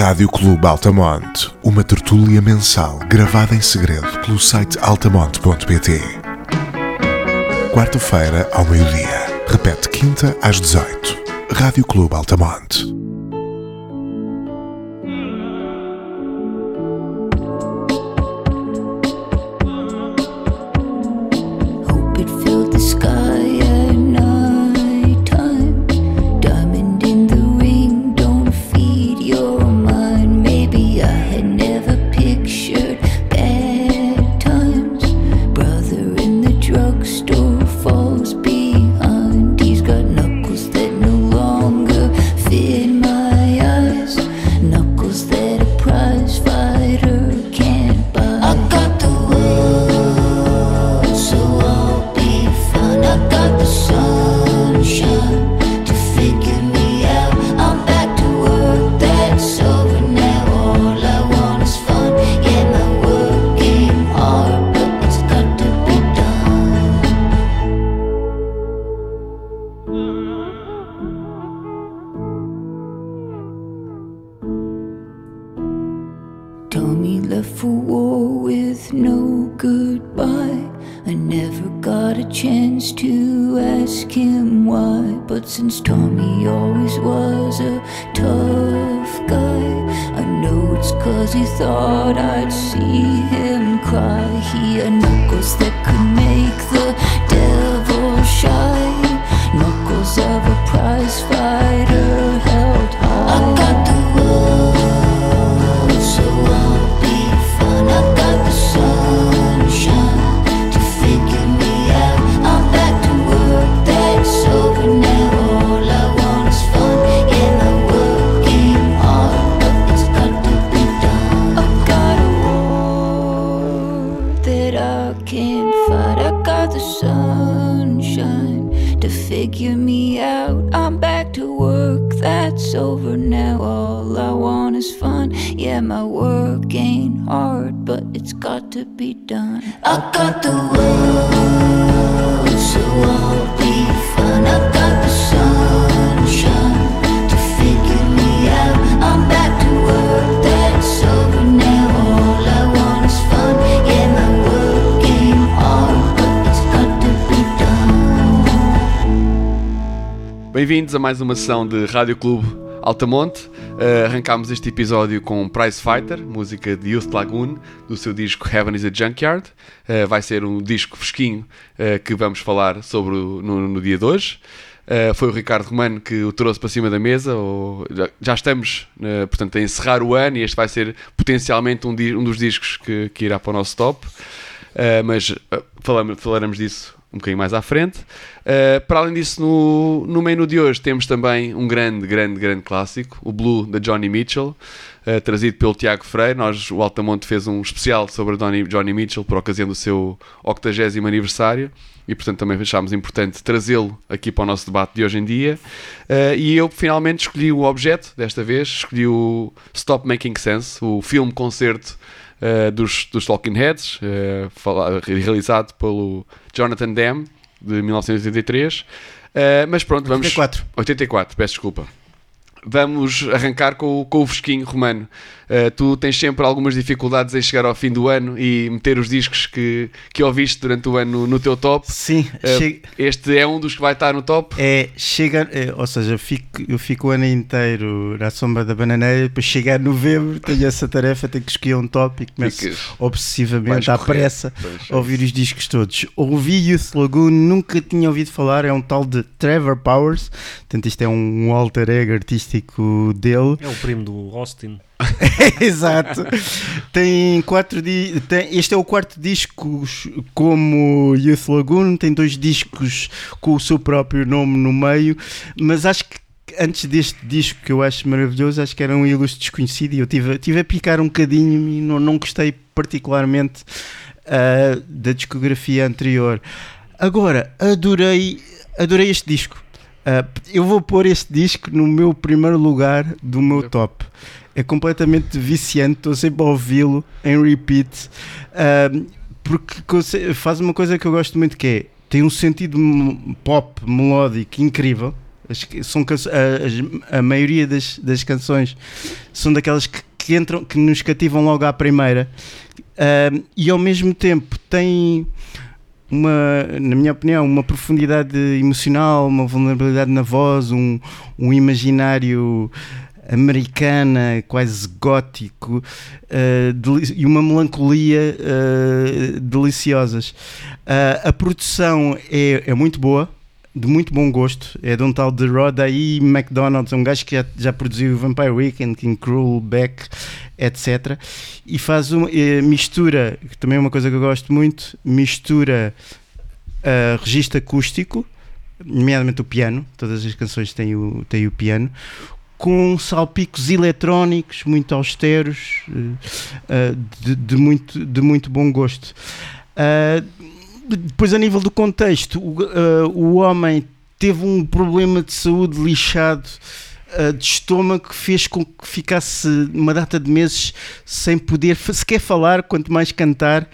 Rádio Clube Altamonte, uma tertúlia mensal gravada em segredo pelo site altamonte.pt. Quarta-feira ao meio-dia. Repete quinta às 18. Rádio Clube Altamonte. Can't fight. I got the sunshine to figure me out. I'm back to work, that's over now. All I want is fun. Yeah, my work ain't hard, but it's got to be done. I got the world, so Bem-vindos a mais uma sessão de Rádio Clube Altamonte. Uh, arrancámos este episódio com Prize Fighter, música de Youth Lagoon, do seu disco Heaven is a Junkyard. Uh, vai ser um disco fresquinho uh, que vamos falar sobre o- no, no dia de hoje. Foi o Ricardo Romano que o trouxe para cima da mesa. ou- já, já estamos, portanto, a encerrar o ano e este vai ser potencialmente um, um dos discos que, que irá para o nosso top. Mas falamos, falaremos disso um bocadinho mais à frente. Uh, para além disso, no, no menu de hoje temos também um grande, grande, grande clássico, o Blue da Johnny Mitchell, uh, trazido pelo Tiago Freire. Nós, o Altamonte, fez um especial sobre Johnny, Johnny Mitchell por ocasião do seu 80 aniversário e, portanto, também achámos importante trazê-lo aqui para o nosso debate de hoje em dia. Uh, e eu finalmente escolhi o objeto, desta vez, escolhi o Stop Making Sense, o filme-concerto uh, dos, dos Talking Heads, uh, fala- realizado pelo Jonathan Demme, de 1983. Uh, mas pronto, vamos. 84. 84, peço desculpa. Vamos arrancar com, o- com o fresquinho romano. Uh, tu tens sempre algumas dificuldades em chegar ao fim do ano e meter os discos que, que ouviste durante o ano no, no teu top. Sim, Uh, chega- Este é um dos que vai estar no top. é, chega, é, ou seja, eu fico, eu fico o ano inteiro na sombra da bananeira, depois chega a novembro, tenho essa tarefa, tenho que escolher um top e começo Ficas- obsessivamente à pressa a ouvir os discos todos. Ouvi Youth Lagoon, nunca tinha ouvido falar, é um tal de Trevor Powers, portanto isto é um alter ego artístico dele. É o primo do Austin. Exato. Tem quatro di tem, Este é o quarto disco como Youth Lagoon. Tem dois discos com o seu próprio nome no meio. Mas acho que antes deste disco que eu acho maravilhoso, acho que era um ilustre desconhecido. E eu tive, tive a picar um bocadinho e não, não gostei particularmente ah, da discografia anterior. Agora, adorei, adorei este disco. Ah, eu vou pôr este disco no meu primeiro lugar do meu top. É completamente viciante, estou sempre a ouvi-lo em repeat. ah, porque faz uma coisa que eu gosto muito que é tem um sentido pop melódico incrível. As são a, a maioria das, das canções são daquelas que, que entram, que nos cativam logo à primeira. Ahm, e ao mesmo tempo tem uma, na minha opinião, uma profundidade emocional, uma vulnerabilidade na voz, um, um imaginário americana, quase gótico, deli- e uma melancolia eh, deliciosas. Ah, a produção é, é muito boa, de muito bom gosto. É de um tal de Rod aí McDonald's, um gajo que já, já produziu Vampire Weekend, King Cruel, Beck, etc. E faz uma mistura, que também é uma coisa que eu gosto muito, mistura ah, registro acústico, nomeadamente o piano, todas as canções têm o, têm o piano, com salpicos eletrónicos muito austeros, eh, ah, de, de muito, de muito bom gosto. Ah, depois, a nível do contexto, o, o homem teve um problema de saúde lixado de estômago que fez com que ficasse uma data de meses sem poder sequer falar, quanto mais cantar,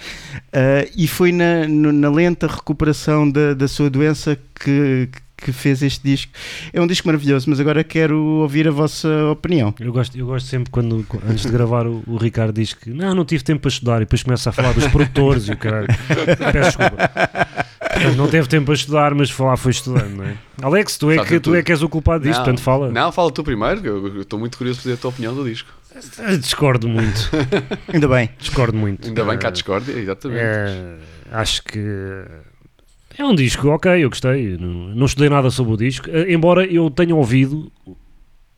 ah, e foi na, na lenta recuperação da, da sua doença que, que fez este disco. É um disco maravilhoso, mas agora quero ouvir a vossa opinião. Eu gosto, eu gosto sempre quando, antes de gravar, o, o Ricardo diz que não, não tive tempo para estudar e depois começa a falar dos produtores e o caralho. Peço desculpa. Portanto, não teve tempo para estudar, mas falar foi estudando, não é? Alex, tu é, Sabe que, tu tudo. é que és o culpado disto, portanto fala. Não, fala tu primeiro, que eu estou muito curioso para saber a tua opinião do disco. Eh, Discordo muito, Ainda bem. discordo muito. Ainda bem que há Eh, discórdia, exatamente. É, acho que é um disco, ok, eu gostei. Não, não estudei nada sobre o disco, eh, embora eu tenha ouvido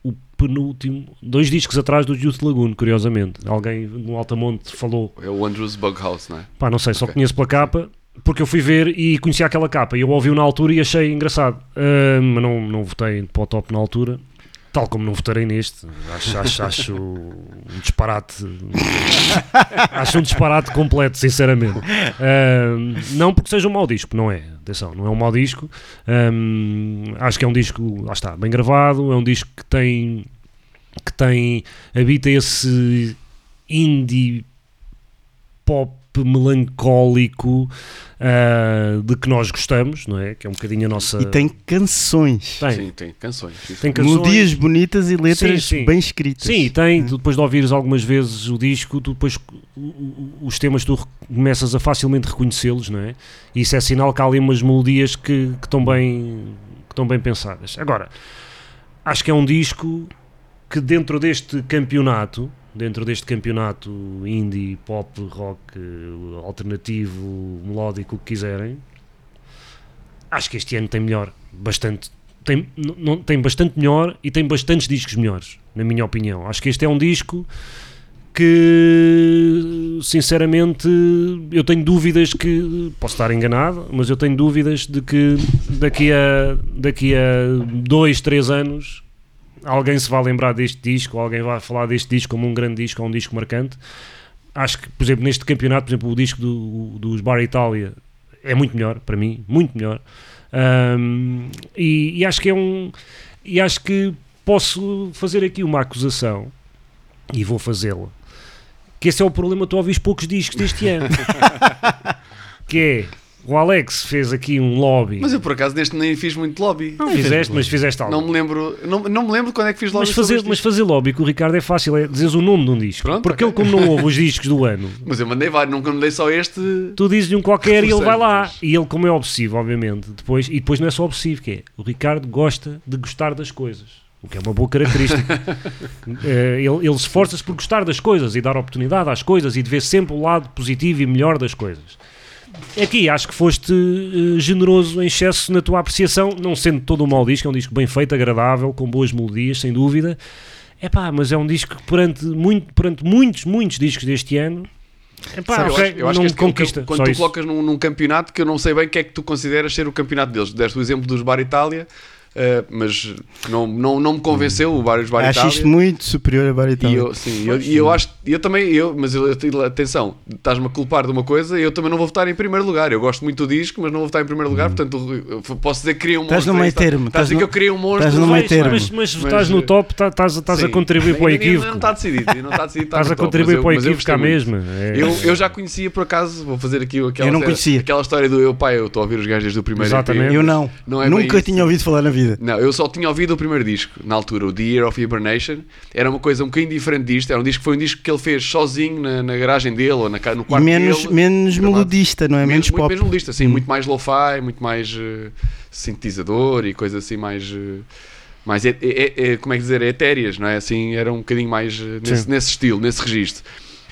o penúltimo, dois discos atrás do Youth Lagoon, curiosamente. Alguém no Altamonte falou, É o Andrews Bughouse, não é? pá, não sei, só Ok. conheço pela capa. Porque eu fui ver e conhecia aquela capa e eu ouvi-o na altura e achei engraçado. Ah, mas não, não votei para o top na altura, tal como não votarei neste. Acho, acho, acho um disparate. acho um disparate completo, sinceramente. Ah, não porque seja um mau disco, não é. Atenção, não é um mau disco. Ah, acho que é um disco, lá está, bem gravado. É um disco que tem. que tem. habita esse indie pop melancólico ah, de que nós gostamos, não é? Que é um bocadinho a nossa. E tem canções. Tem, Sim, tem canções. tem canções. Melodias bonitas e letras Sim, sim. bem escritas. Sim, e tem, tu depois de ouvires algumas vezes o disco, tu depois os temas tu começas a facilmente reconhecê-los, não é? E isso é sinal que há ali umas melodias que, que estão bem que estão bem pensadas. Agora, acho que é um disco que dentro deste campeonato, dentro deste campeonato indie, pop, rock, alternativo, melódico, o que quiserem, acho que este ano tem melhor, bastante tem, não, tem bastante melhor e tem bastantes discos melhores, na minha opinião. Acho que este é um disco que, sinceramente, eu tenho dúvidas que, posso estar enganado, mas eu tenho dúvidas de que daqui a, daqui a dois, três anos alguém se vai lembrar deste disco, ou alguém vai falar deste disco como um grande disco ou um disco marcante. Acho que, por exemplo, neste campeonato, por exemplo, o disco do, dos Bar Itália é muito melhor, para mim, muito melhor. Ahm, e, e acho que é um. E acho que posso fazer aqui uma acusação, e vou fazê-la, que esse é o problema, tu ouvis poucos discos deste ano. que é, o Alex fez aqui um lobby. Mas eu por acaso neste nem fiz muito lobby. não fizeste, mas fizeste algo. Não me lembro, não, não me lembro quando é que fiz lobby. Mas fazer, mas fazer lobby com o Ricardo é fácil, é dizeres o nome de um disco. Pronto, Porque ok. ele, como não ouve os discos do ano, Mas eu mandei vários, nunca mandei só este. tu dizes-lhe um qualquer e ele vai lá. E ele, como é obsessivo, obviamente, depois, e depois não é só obsessivo, que é o Ricardo gosta de gostar das coisas. O que é uma boa característica. Eh, ele, ele esforça-se por gostar das coisas e dar oportunidade às coisas e de ver sempre o lado positivo e melhor das coisas. Aqui acho que foste eh, generoso em excesso na tua apreciação, não sendo todo um mau disco, é um disco bem feito, agradável, com boas melodias, sem dúvida. É pá, mas é um disco que perante, muito, perante muitos, muitos discos deste ano, epá, Sabe, eu acho, eu acho não que é conquista. quando tu isso. colocas num, num campeonato que eu não sei bem o que é que tu consideras ser o campeonato deles. Deste o exemplo dos Bar Itália, eh, mas não, não, não me convenceu o Bar, Bar isto muito superior a Bar E Itália. eu, sim, eu, e eu acho, eu também, eu, mas eu, atenção, estás-me a culpar de uma coisa, eu também não vou votar em primeiro lugar. Eu gosto muito do disco, mas não vou votar em primeiro lugar, portanto, eu posso dizer que queria um Estás monstro. no é meio tá- termo, Estás a estás dizer no- que eu queria um monstro. estás no meio Mas, termo. mas, mas, Mas, estás no top, tá- estás estás a contribuir para o equívoco. Não está decidido, não está decidido. Estás está a no top, contribuir para o equívoco cá mesmo. É- Eu, eu já conhecia por acaso, vou fazer aqui aquela, Eu não conhecia. aquela história do eu pai, eu estou a ouvir os gajos desde o primeiro Exatamente. Eu não. Não é Nunca tinha ouvido falar na vida. Não, eu só tinha ouvido o primeiro disco, na altura, o The Year of Hibernation. Era uma coisa um bocadinho diferente disto. Era um disco que foi um disco que ele fez sozinho na, na garagem dele ou na, no E quarto menos, dele. menos melodista, não é? Menos, muito pop. menos melodista, sim, Hum. muito mais lo-fi, muito mais eh, sintetizador e coisas assim mais. eh, mais é, é- é- como é que dizer, etéreas, não é? Assim, era um bocadinho mais eh, nesse, nesse estilo, nesse registro.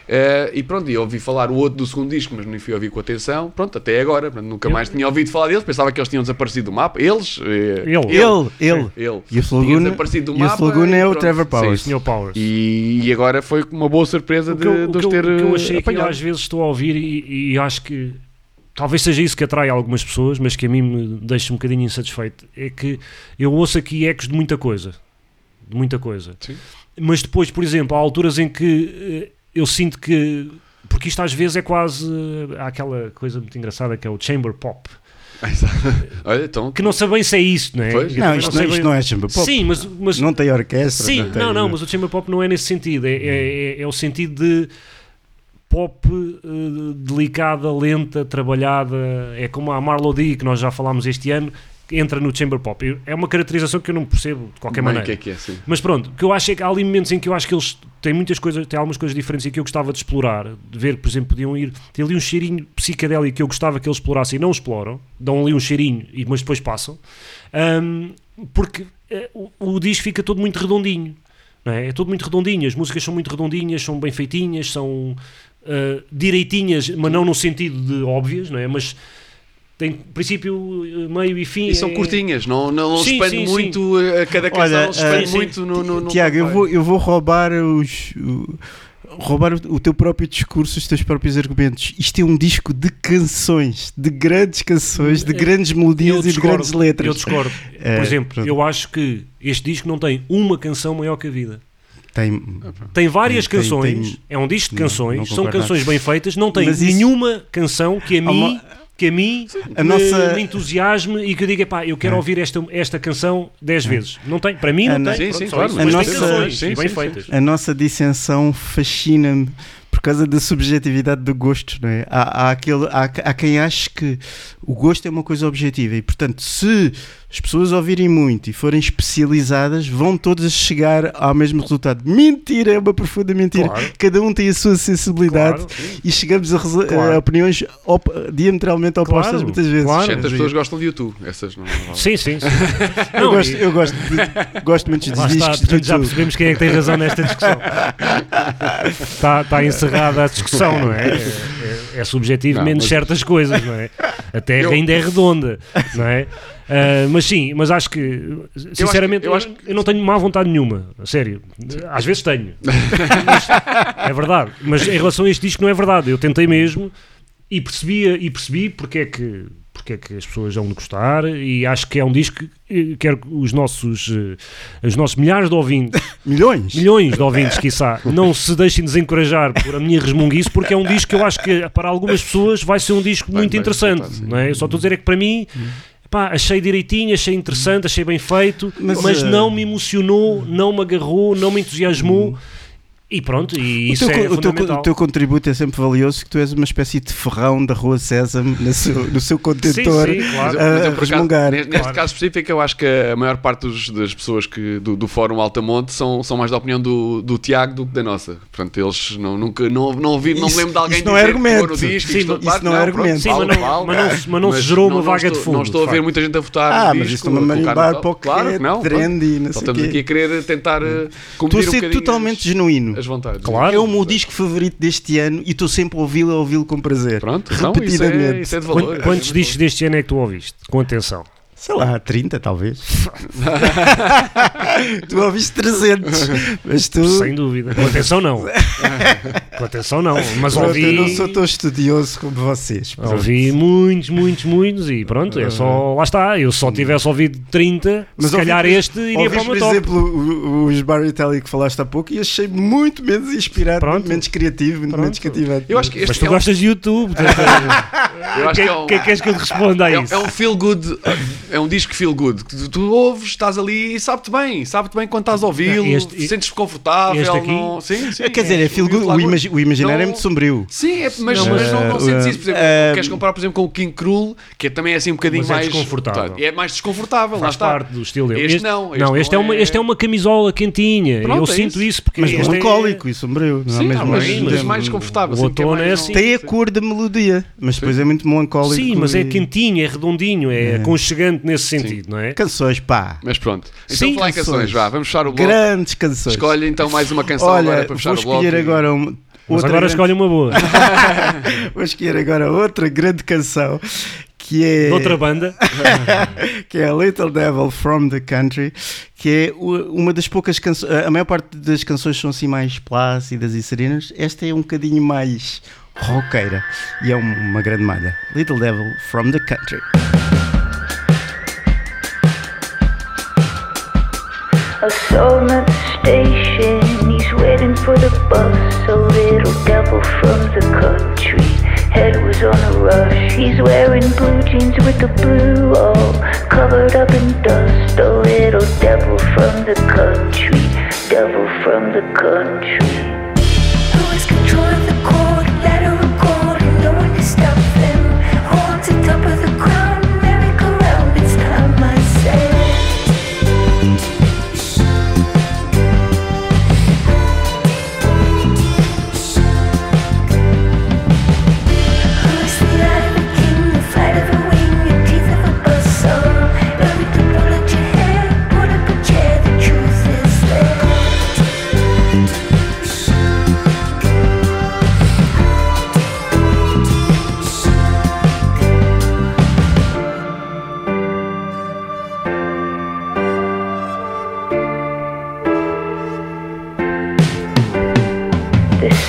Eh, e pronto, e ouvi falar o outro do segundo disco, mas não fui ouvir com atenção. Pronto, até agora, nunca Eu- mais tinha ouvido falar deles. Pensava que eles tinham desaparecido do mapa. Eles, eh, Ele. Ele, ele. ele. E o Tinha Laguna, desaparecido do e o mapa Laguna e é o. Trevor Sim, Powers. Sr. Powers. E, e agora foi uma boa surpresa o de, eu, de o os eu- ter o que eu eh, achei que eu apanhado. às vezes estou a ouvir e, e acho que talvez seja isso que atrai algumas pessoas, mas que a mim me deixa um bocadinho insatisfeito, é que eu ouço aqui ecos de muita coisa. De muita coisa. Sim. Mas depois, por exemplo, há alturas em que eh, eu sinto que. Porque isto às vezes é quase. Há aquela coisa muito engraçada que é o chamber pop. Olha, então, Que não sei bem se é isso, não é? Pois. Não, isto, sei não, isto bem- não é chamber pop. Sim, mas, mas Não tem orquestra. Sim, tem- não, não, mas o chamber pop não é nesse sentido. É, é, é- é o sentido de pop eh, delicada, lenta, trabalhada. É como a Marlo D, que nós já falámos este ano, entra no chamber pop. É uma caracterização que eu não percebo de qualquer bem, maneira. que é que é. Mas pronto, o que eu acho é que há ali momentos em que eu acho que eles têm muitas coisas, têm algumas coisas diferentes e que eu gostava de explorar, de ver, por exemplo, podiam ir, tem ali um cheirinho psicadélico que eu gostava que eles explorassem e não exploram, dão ali um cheirinho, mas depois passam, Ahm, porque eh, o, o disco fica todo muito redondinho, é? É todo muito redondinho, as músicas são muito redondinhas, são bem feitinhas, são ah, direitinhas, mas não no sentido de óbvias, não é? Mas tem princípio, eh, meio e fim. E são é- curtinhas, não, não, não Sim, expande sim, sim. muito a a cada canção, Olha, não expande eh, muito no, no, no Tiago, eu vou, eu vou roubar os. o- roubar o, teu próprio discurso, os teus próprios argumentos. Isto é um disco de canções, de grandes canções, de Eu grandes melodias e de discordo, grandes letras. Eu discordo. É, Por exemplo, pronto. eu acho que este disco não tem uma canção maior que a vida. Tem, Tem várias Tem- canções, tem- é um disco de Não, canções, não são concordo canções bem feitas, não tem Mas isso- nenhuma canção que a mim, uma- que a mim A me, nossa- me entusiasme e que eu diga, pá, eu quero É. ouvir esta, esta canção 10 vezes. Não tem, para mim não A tem, Sim, pronto, sim, claro, mas a nossa- canções sim, bem feitas. a nossa dissensão fascina-me por causa da subjetividade do gosto, não é? Há, há, aquele, há, há quem ache que o gosto é uma coisa objetiva e, portanto, se as pessoas ouvirem muito e forem especializadas, vão todas chegar ao mesmo resultado. Mentira, é uma profunda mentira. Claro. Cada um tem a sua sensibilidade Claro. e chegamos a, Claro. a opiniões op- diametralmente opostas Claro, muitas vezes. claro. Certas pessoas gostam de YouTube, essas não. não- Sim, sim. sim. Eu, Não, gosto, e- eu gosto, de- gosto muito está, discos de portanto, já percebemos quem é que tem razão nesta discussão. está, está encerrada a discussão, não é? É, é- é subjetivo Não, menos mas- certas coisas, não é? A Terra Eu- ainda é redonda, não é? Ah, mas sim, mas acho que, sinceramente, eu, eu acho eu não tenho má vontade nenhuma, a sério. Às vezes tenho. É verdade. Mas em relação a este disco, não é verdade. Eu tentei mesmo e percebia e percebi porque é que porque é que as pessoas vão de gostar e acho que é um disco que eh, quero que os nossos eh, os nossos milhares de ouvintes Milhões? milhões de ouvintes, quiçá, não se deixem desencorajar por a minha resmunguice, porque é um disco que eu acho que para algumas pessoas vai ser um disco Bem, muito bem interessante. Não é? Eu só estou a dizer é que para mim. Pá, achei direitinho, achei interessante, achei bem feito, Mas, mas, eh, não me emocionou, não me agarrou, não me entusiasmou. E pronto, e O isso teu, é o, teu, co- fundamental. o teu contributo é sempre valioso, que tu és uma espécie de ferrão da rua Sésamo no seu, no seu contentor sim, claro. Mas eu, a resmungar. neste, Claro. caso específico, eu acho que a maior parte dos- das pessoas que, do, do Fórum Altamonte são, são mais da opinião do, do Tiago do que da nossa. Portanto, eles não, nunca não, não, ouvi, não me lembro de alguém isso não é argumento. pôr no disco, Sim, isto- mas claro isso não é pronto, argumento. Sim, mas não- mas não se- mas não se gerou uma não vaga de estou- fundo, Não estou a ver muita gente a votar Ah, mas isto é uma a marimbar para o que Claro é que não. trendy, não sei o estamos aqui a querer tentar uh, Estou cumprir a um ser bocadinho totalmente genuíno. As vontades. Claro. É o meu disco favorito deste ano e estou sempre a ouvi-lo a ouvi-lo com prazer. Pronto, então isso é, Repetidamente. isso é de valor. Quantos, quantos discos deste ano é que tu ouviste? Com atenção. Sei lá, 30 talvez. tu ouviste 300, mas tu. Sem dúvida. Com atenção não. Com atenção não. Mas Pronto, ouvi. Eu não sou tão estudioso como vocês. pronto. Ouvi muitos, muitos, muitos e pronto, é só, lá está. Eu só tivesse ouvido 30, Mas se calhar ouvi- este iria para o meu por top. exemplo, o- os Barry Telly que falaste há pouco e achei muito menos inspirado, Pronto. muito menos criativo, muito Pronto. menos cativante. Eu acho que este Mas tu é um- gostas de YouTube. Eu O que, que é é um, que queres que eu te responda a é, isso? é um feel good, é um disco feel good. que Tu, tu ouves, estás ali e sabe-te bem, sabe-te bem quando estás a ouvi-lo, Este- sentes-te confortável. este aqui? não- sim, sim, Quer dizer, é feel good, o, imagi- o imaginário é muito sombrio. Sim, é- mas, Não, mas mas, não, não uh, sentes isso. Por exemplo, uh, queres comparar, por exemplo, com o King Cruel, que é também assim um bocadinho Mas é mais. desconfortável. É mais desconfortável, lá Faz está. parte do estilo dele. Este não, este não, este, não é uma, é- este é uma camisola quentinha. Pronto, eu é sinto isso. porque Mas este é- melancólico e sombrio. Não é Sim, mesmo mas, mas mais desconfortável. o assim, outono é assim. não- Tem a cor da melodia, mas depois é muito melancólico. Sim, mas é quentinho, é redondinho, é aconchegante nesse sentido, não é? Canções, pá. Mas pronto. Então Sim, falar em canções, canções. vá, vamos fechar o bloco. Grandes canções. Escolhe então mais uma canção agora Olha, para vou fechar o bloco. escolher e- agora um, Mas outra agora grande- escolhe uma boa. Vou escolher agora outra grande canção que é De outra banda. que é a Little Devil from the Country, que é uma das poucas canções. A maior parte das canções são assim mais plácidas e serenas. Esta é um bocadinho mais roqueira e é um- uma grande malha. Little Devil from the Country. Saw him at the station, he's waiting for the bus. A little devil from the country, head was on a rush. He's wearing blue jeans with the blue all covered up in dust. A little devil from the country, devil from the country.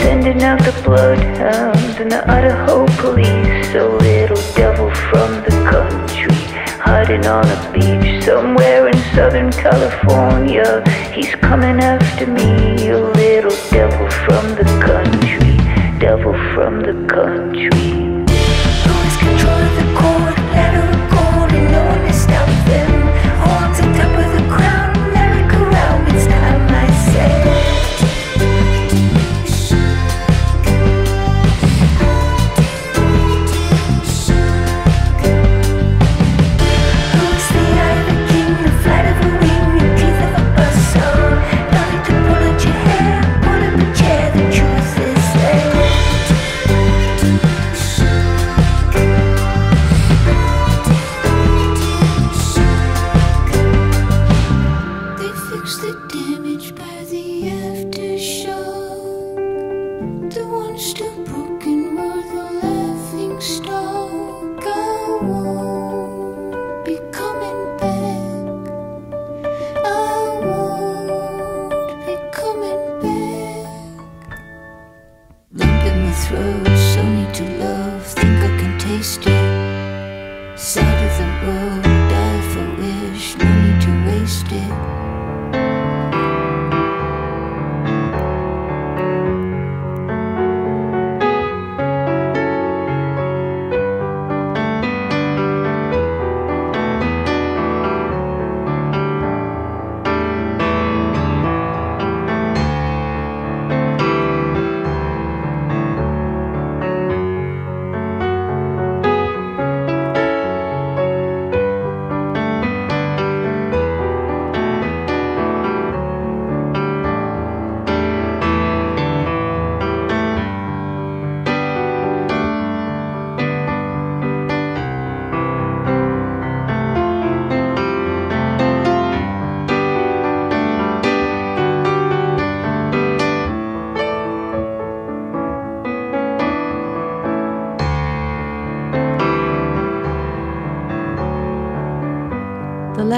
Sending out the bloodhounds and the Idaho police. A little devil from the country, hiding on a beach somewhere in Southern California. He's coming after me. A little devil from the country, devil from the country. Who has control of the court,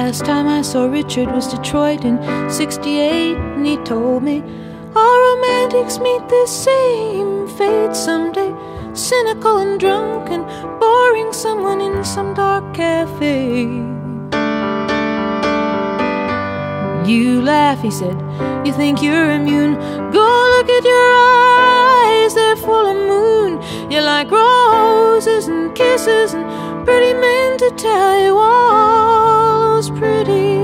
last time I saw Richard was Detroit in 68, and he told me all romantics meet the same fate someday. Cynical and drunk and boring someone in some dark cafe. You laugh, he said. You think you're immune. Go look at your eyes, they're full of moon. You're like roses and kisses and pretty men to tell you all those pretty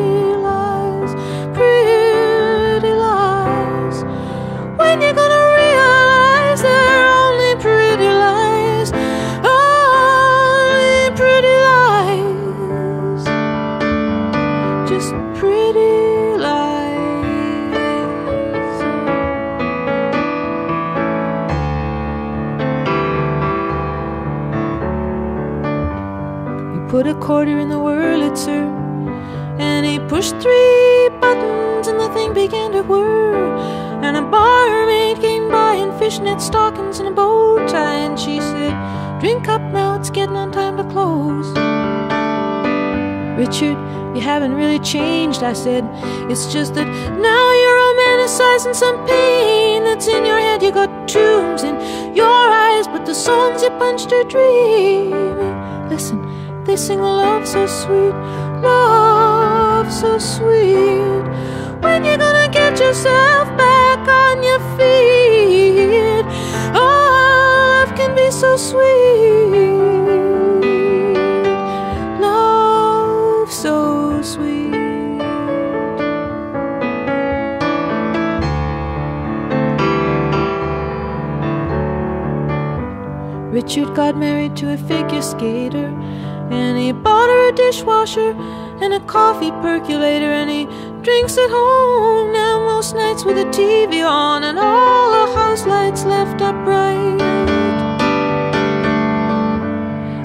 lies, pretty lies. When you're gonna realize they're only pretty lies, only pretty lies, just pretty lies. You put a quarter in the Wurlitzer, pushed three buttons, and the thing began to whir. And a barmaid came by in fishnet stockings and a bow tie, and she said, Drink up now, it's getting on time to close. Richard, you haven't really changed, I said. It's just that now you're romanticizing some pain that's in your head. You got tombs in your eyes, but the songs you punched are dreaming. Listen, they sing a love so sweet, love so sweet. When you gonna get yourself back on your feet? Oh, love can be so sweet. Love so sweet. Richard got married to a figure skater, and he bought her a dishwasher and a coffee percolator, and he drinks at home now most nights with the TV on and all the house lights left upright.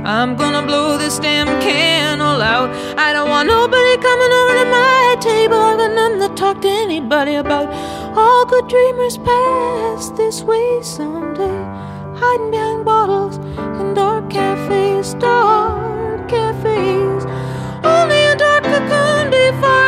I'm gonna blow this damn candle out. I don't want nobody coming over to my table. I got nothing to talk to anybody about. All good dreamers pass this way someday, hiding behind bottles in dark cafes, dark cafes cocoon before.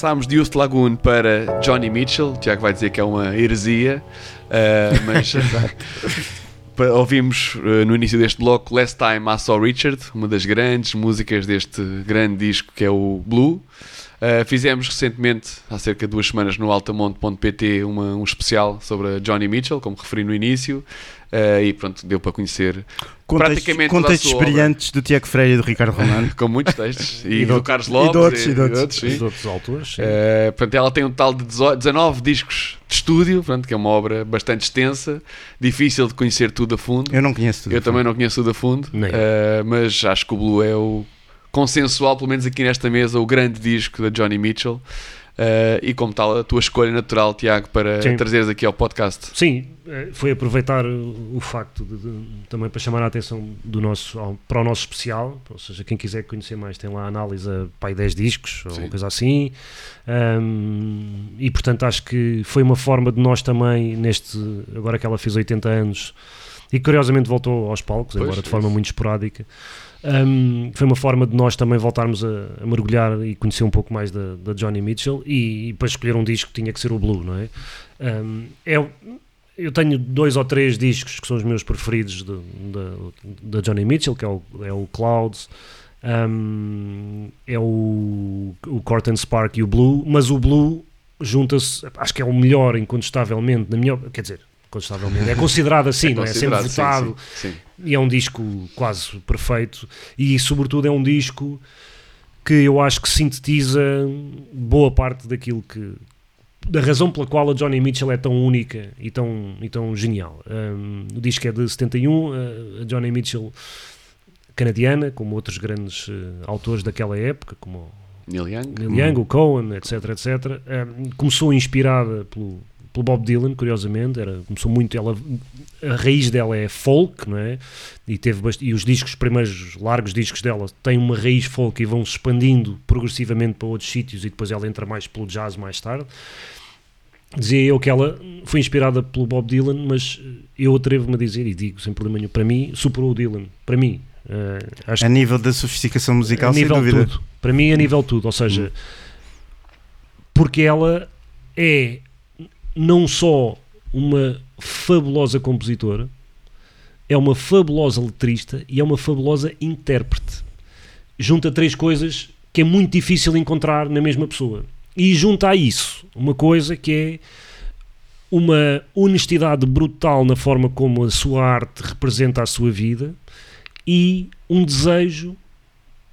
Passámos de Youth Lagoon para Johnny Mitchell. O Tiago vai dizer que é uma heresia, ah, mas ouvimos ah, no início deste bloco Last Time I Saw Richard, uma das grandes músicas deste grande disco que é o Blue. Ah, fizemos recentemente, há cerca de duas semanas, no altamonte.pt, um especial sobre a Johnny Mitchell, como referi no início, ah, e pronto, deu para conhecer Contextos, praticamente toda a contextos brilhantes do Tiago Freire e do Ricardo Romano. com muitos textos, e, E do do- Carlos e de Lopes, outros, e de outros. sim. Os outros autores. Uh, portanto, ela tem um total de 18 19 discos de estúdio, portanto, que é uma obra bastante extensa, difícil de conhecer tudo a fundo. Eu não conheço tudo. Eu também não conheço tudo a fundo, uh, mas acho que o Blue é o consensual, pelo menos aqui nesta mesa, o grande disco da Johnny Mitchell. Uh, e como tal, a tua escolha natural, Tiago, para Sim. trazeres aqui ao podcast. Sim, eh, foi aproveitar o facto de, de- também para chamar a atenção do nosso, para o nosso especial, ou seja, quem quiser conhecer mais tem lá a análise a pai 10 discos ou Sim. coisa assim. Ahm, e portanto acho que foi uma forma de nós também, neste agora que ela fez 80 anos e curiosamente voltou aos palcos, Pois, embora de forma isso. muito esporádica. Ahm, foi uma forma de nós também voltarmos a, a mergulhar e conhecer um pouco mais da, da Johnny Mitchell e, e para escolher um disco tinha que ser o Blue, não é? Ahm, é eu tenho dois ou três discos que são os meus preferidos da Johnny Mitchell, que é o, é o Clouds, ahm, é o, o Court and Spark e o Blue, mas o Blue junta-se, acho que é o melhor incontestavelmente, na minha, quer dizer, incontestavelmente, é considerado assim, não é? É sempre votado, sim, sim. e é um disco quase perfeito e sobretudo é um disco que eu acho que sintetiza boa parte daquilo que da razão pela qual a Johnny Mitchell é tão única e tão, e tão genial. Um, o disco é de 71, a- Johnny Mitchell canadiana, como outros grandes eh, autores daquela época, como Neil Young. Neil Young, o Cohen, etc, etc. Um, começou inspirada pelo, pelo Bob Dylan, curiosamente, era, começou muito, ela, a raiz dela é folk, não é? E, teve e os discos, os primeiros largos discos dela têm uma raiz folk e vão se expandindo progressivamente para outros sítios e depois ela entra mais pelo jazz mais tarde. dizia eu que ela foi inspirada pelo Bob Dylan, mas eu atrevo-me a dizer, e digo sem problema nenhum, para mim, superou o Dylan. Para mim. acho A nível da sofisticação musical, a nível sem dúvida. tudo. Para mim, a nível tudo. Ou seja, porque ela é não só uma fabulosa compositora, é uma fabulosa letrista e é uma fabulosa intérprete. Junta três coisas que é muito difícil encontrar na mesma pessoa. E junta a isso uma coisa que é uma honestidade brutal na forma como a sua arte representa a sua vida e um desejo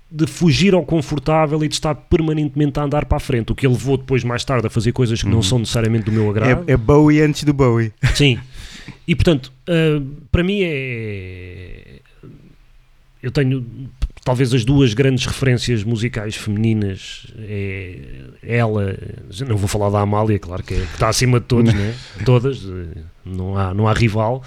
de fugir ao confortável e de estar permanentemente a andar para a frente, o que ele levou depois mais tarde a fazer coisas que não são necessariamente do meu agrado. É, é Bowie antes do Bowie. Sim. E portanto, uh, para mim é. Eu tenho talvez as duas grandes referências musicais femininas. É ela, não vou falar da Amália, claro que, é, que está acima de todos, né? todas, eh, não há, não há rival,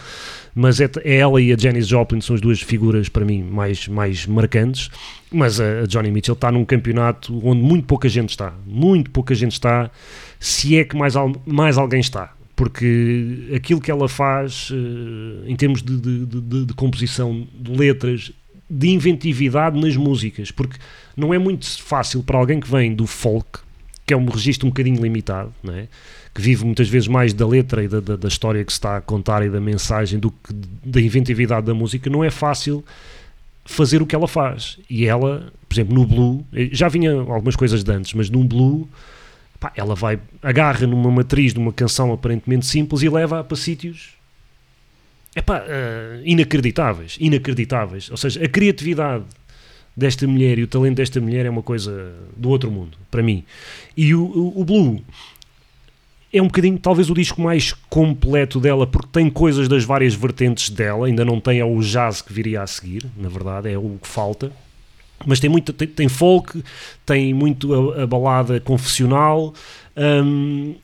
mas é, é ela e a Janis Joplin são as duas figuras para mim mais, mais marcantes. Mas a, a Johnny Mitchell está num campeonato onde muito pouca gente está, muito pouca gente está, se é que mais, al- mais alguém está porque aquilo que ela faz eh, em termos de, de- de- de- composição de letras, de inventividade nas músicas, porque não é muito fácil para alguém que vem do folk, que é um registro um bocadinho limitado, não é? Que vive muitas vezes mais da letra e da, da- da história que se está a contar e da mensagem do que da inventividade da música, não é fácil fazer o que ela faz. E ela, por exemplo, no Blue, eh, já vinha algumas coisas de antes, mas no Blue pá, ela vai, agarra numa matriz de uma canção aparentemente simples e leva-a para sítios epá, eh, inacreditáveis, inacreditáveis. Ou seja, a criatividade desta mulher e o talento desta mulher é uma coisa do outro mundo, para mim. E o, o, o Blue é um bocadinho, talvez, o disco mais completo dela, porque tem coisas das várias vertentes dela, ainda não tem o jazz que viria a seguir, na verdade, é o que falta. Mas tem muito, tem, tem folk, tem muito a, a balada confessional hum,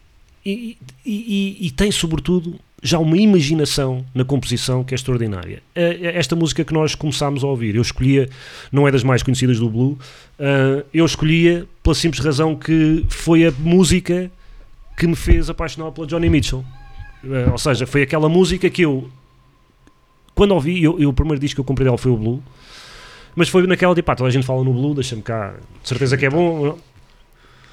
e, e- e- e tem, sobretudo, já uma imaginação na composição que é extraordinária. Eh, Esta música que nós começámos a ouvir, eu escolhia, não é das mais conhecidas do Blue, ah, eu escolhia pela simples razão que foi a música que me fez apaixonar pela Johnny Mitchell. Eh, ou seja, foi aquela música que eu, quando ouvi, eu, eu- o primeiro disco que eu comprei dela foi o Blue, mas foi naquela de pá, toda a gente fala no Blue, deixa-me cá, de certeza que é bom.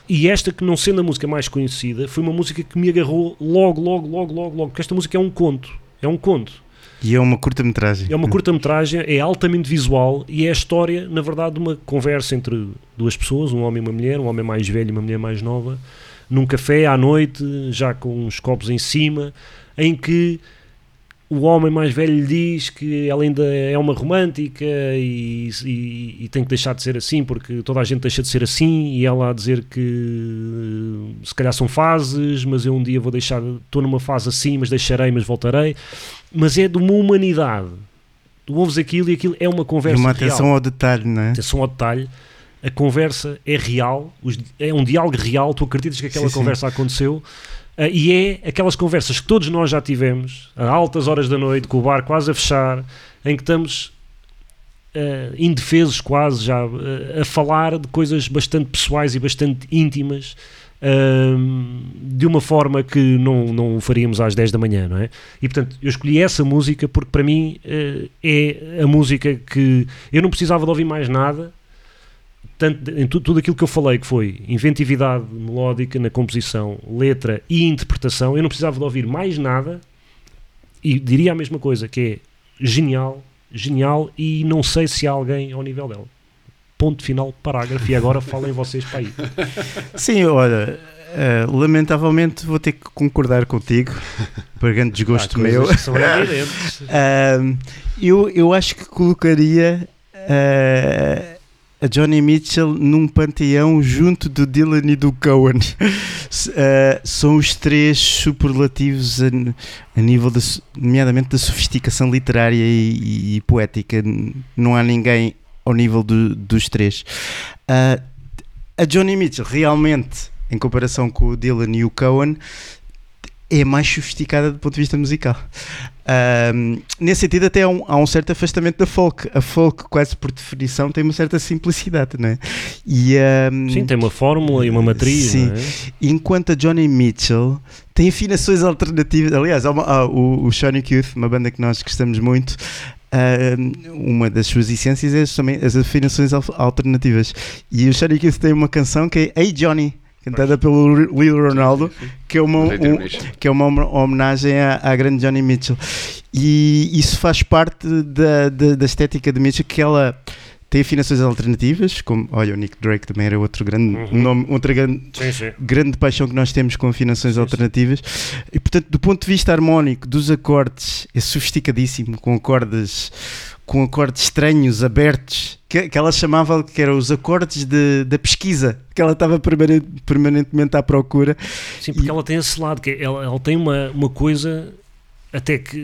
E esta, que não sendo a música mais conhecida, foi uma música que me agarrou logo, logo, logo, logo, logo, porque esta música é um conto. É um conto. E é uma curta-metragem. É uma curta-metragem, é altamente visual e é a história, na verdade, de uma conversa entre duas pessoas, um homem e uma mulher, um homem mais velho e uma mulher mais nova, num café à noite, já com uns copos em cima, em que o homem mais velho lhe diz que ela ainda é uma romântica e, e- e tem que deixar de ser assim porque toda a gente deixa de ser assim e ela a dizer que se calhar são fases, mas eu um dia vou deixar, estou numa fase assim, mas deixarei, mas voltarei. Mas é de uma humanidade. Tu ouves aquilo e aquilo é uma E conversa uma real atenção ao detalhe, não é? atenção ao detalhe, a conversa é real, os- é um diálogo real, tu acreditas que aquela Sim, sim. conversa aconteceu ah, e é aquelas conversas que todos nós já tivemos, a altas horas da noite, com o bar quase a fechar, em que estamos ah, indefesos quase já ah, a falar de coisas bastante pessoais e bastante íntimas. ahm, de uma forma que não, não faríamos às 10 da manhã, não é? E portanto, eu escolhi essa música porque para mim é a música que eu não precisava de ouvir mais nada, tanto em tu- tudo aquilo que eu falei, que foi inventividade melódica na composição, letra e interpretação, eu não precisava de ouvir mais nada e diria a mesma coisa, que é genial, genial e não sei se há alguém ao nível dela. Ponto final, parágrafo, e agora falem vocês para aí. Sim, olha, eh, lamentavelmente vou ter que concordar contigo, por grande desgosto Há meu. Ahm, eu, eu acho que colocaria ah, a Johnny Mitchell num panteão junto do Dylan e do Cohen. S- ah, são os três superlativos a, a nível, de, nomeadamente, da sofisticação literária e, e poética. N- Não há ninguém ao nível do- dos três. Ah, a Johnny Mitchell realmente, em comparação com o Dylan e o Cohen, é mais sofisticada do ponto de vista musical. Ahm, nesse sentido, até há um, há um certo afastamento da folk. A folk, quase por definição, tem uma certa simplicidade, não é? E, ahm, Sim, tem uma fórmula e uma matriz. Sim. é? enquanto a Johnny Mitchell tem afinações alternativas. Aliás, há uma- há o, o Sonic Youth, uma banda que nós gostamos muito. uma das suas essências é também as afinações al- alternativas. E o Sonic Youth tem uma canção que é Hey Johnny, cantada pelo Lil Ronaldo, que é uma, um- que é uma hom- homenagem à, à grande Johnny Mitchell. E isso faz parte da, da, da estética de Mitchell, que ela tem afinações alternativas, como, olha, o Nick Drake também era outro grande Uhum. nome, outra grande, Sim, sim. grande paixão que nós temos com afinações sim. alternativas. E portanto, do ponto de vista harmónico dos acordes, é sofisticadíssimo, com acordes com acordes estranhos, abertos, que, que ela chamava que eram os acordes de, da pesquisa, que ela estava permane- permanentemente à procura. Sim, porque E- ela tem esse lado, que é- ela, ela tem uma, uma coisa até que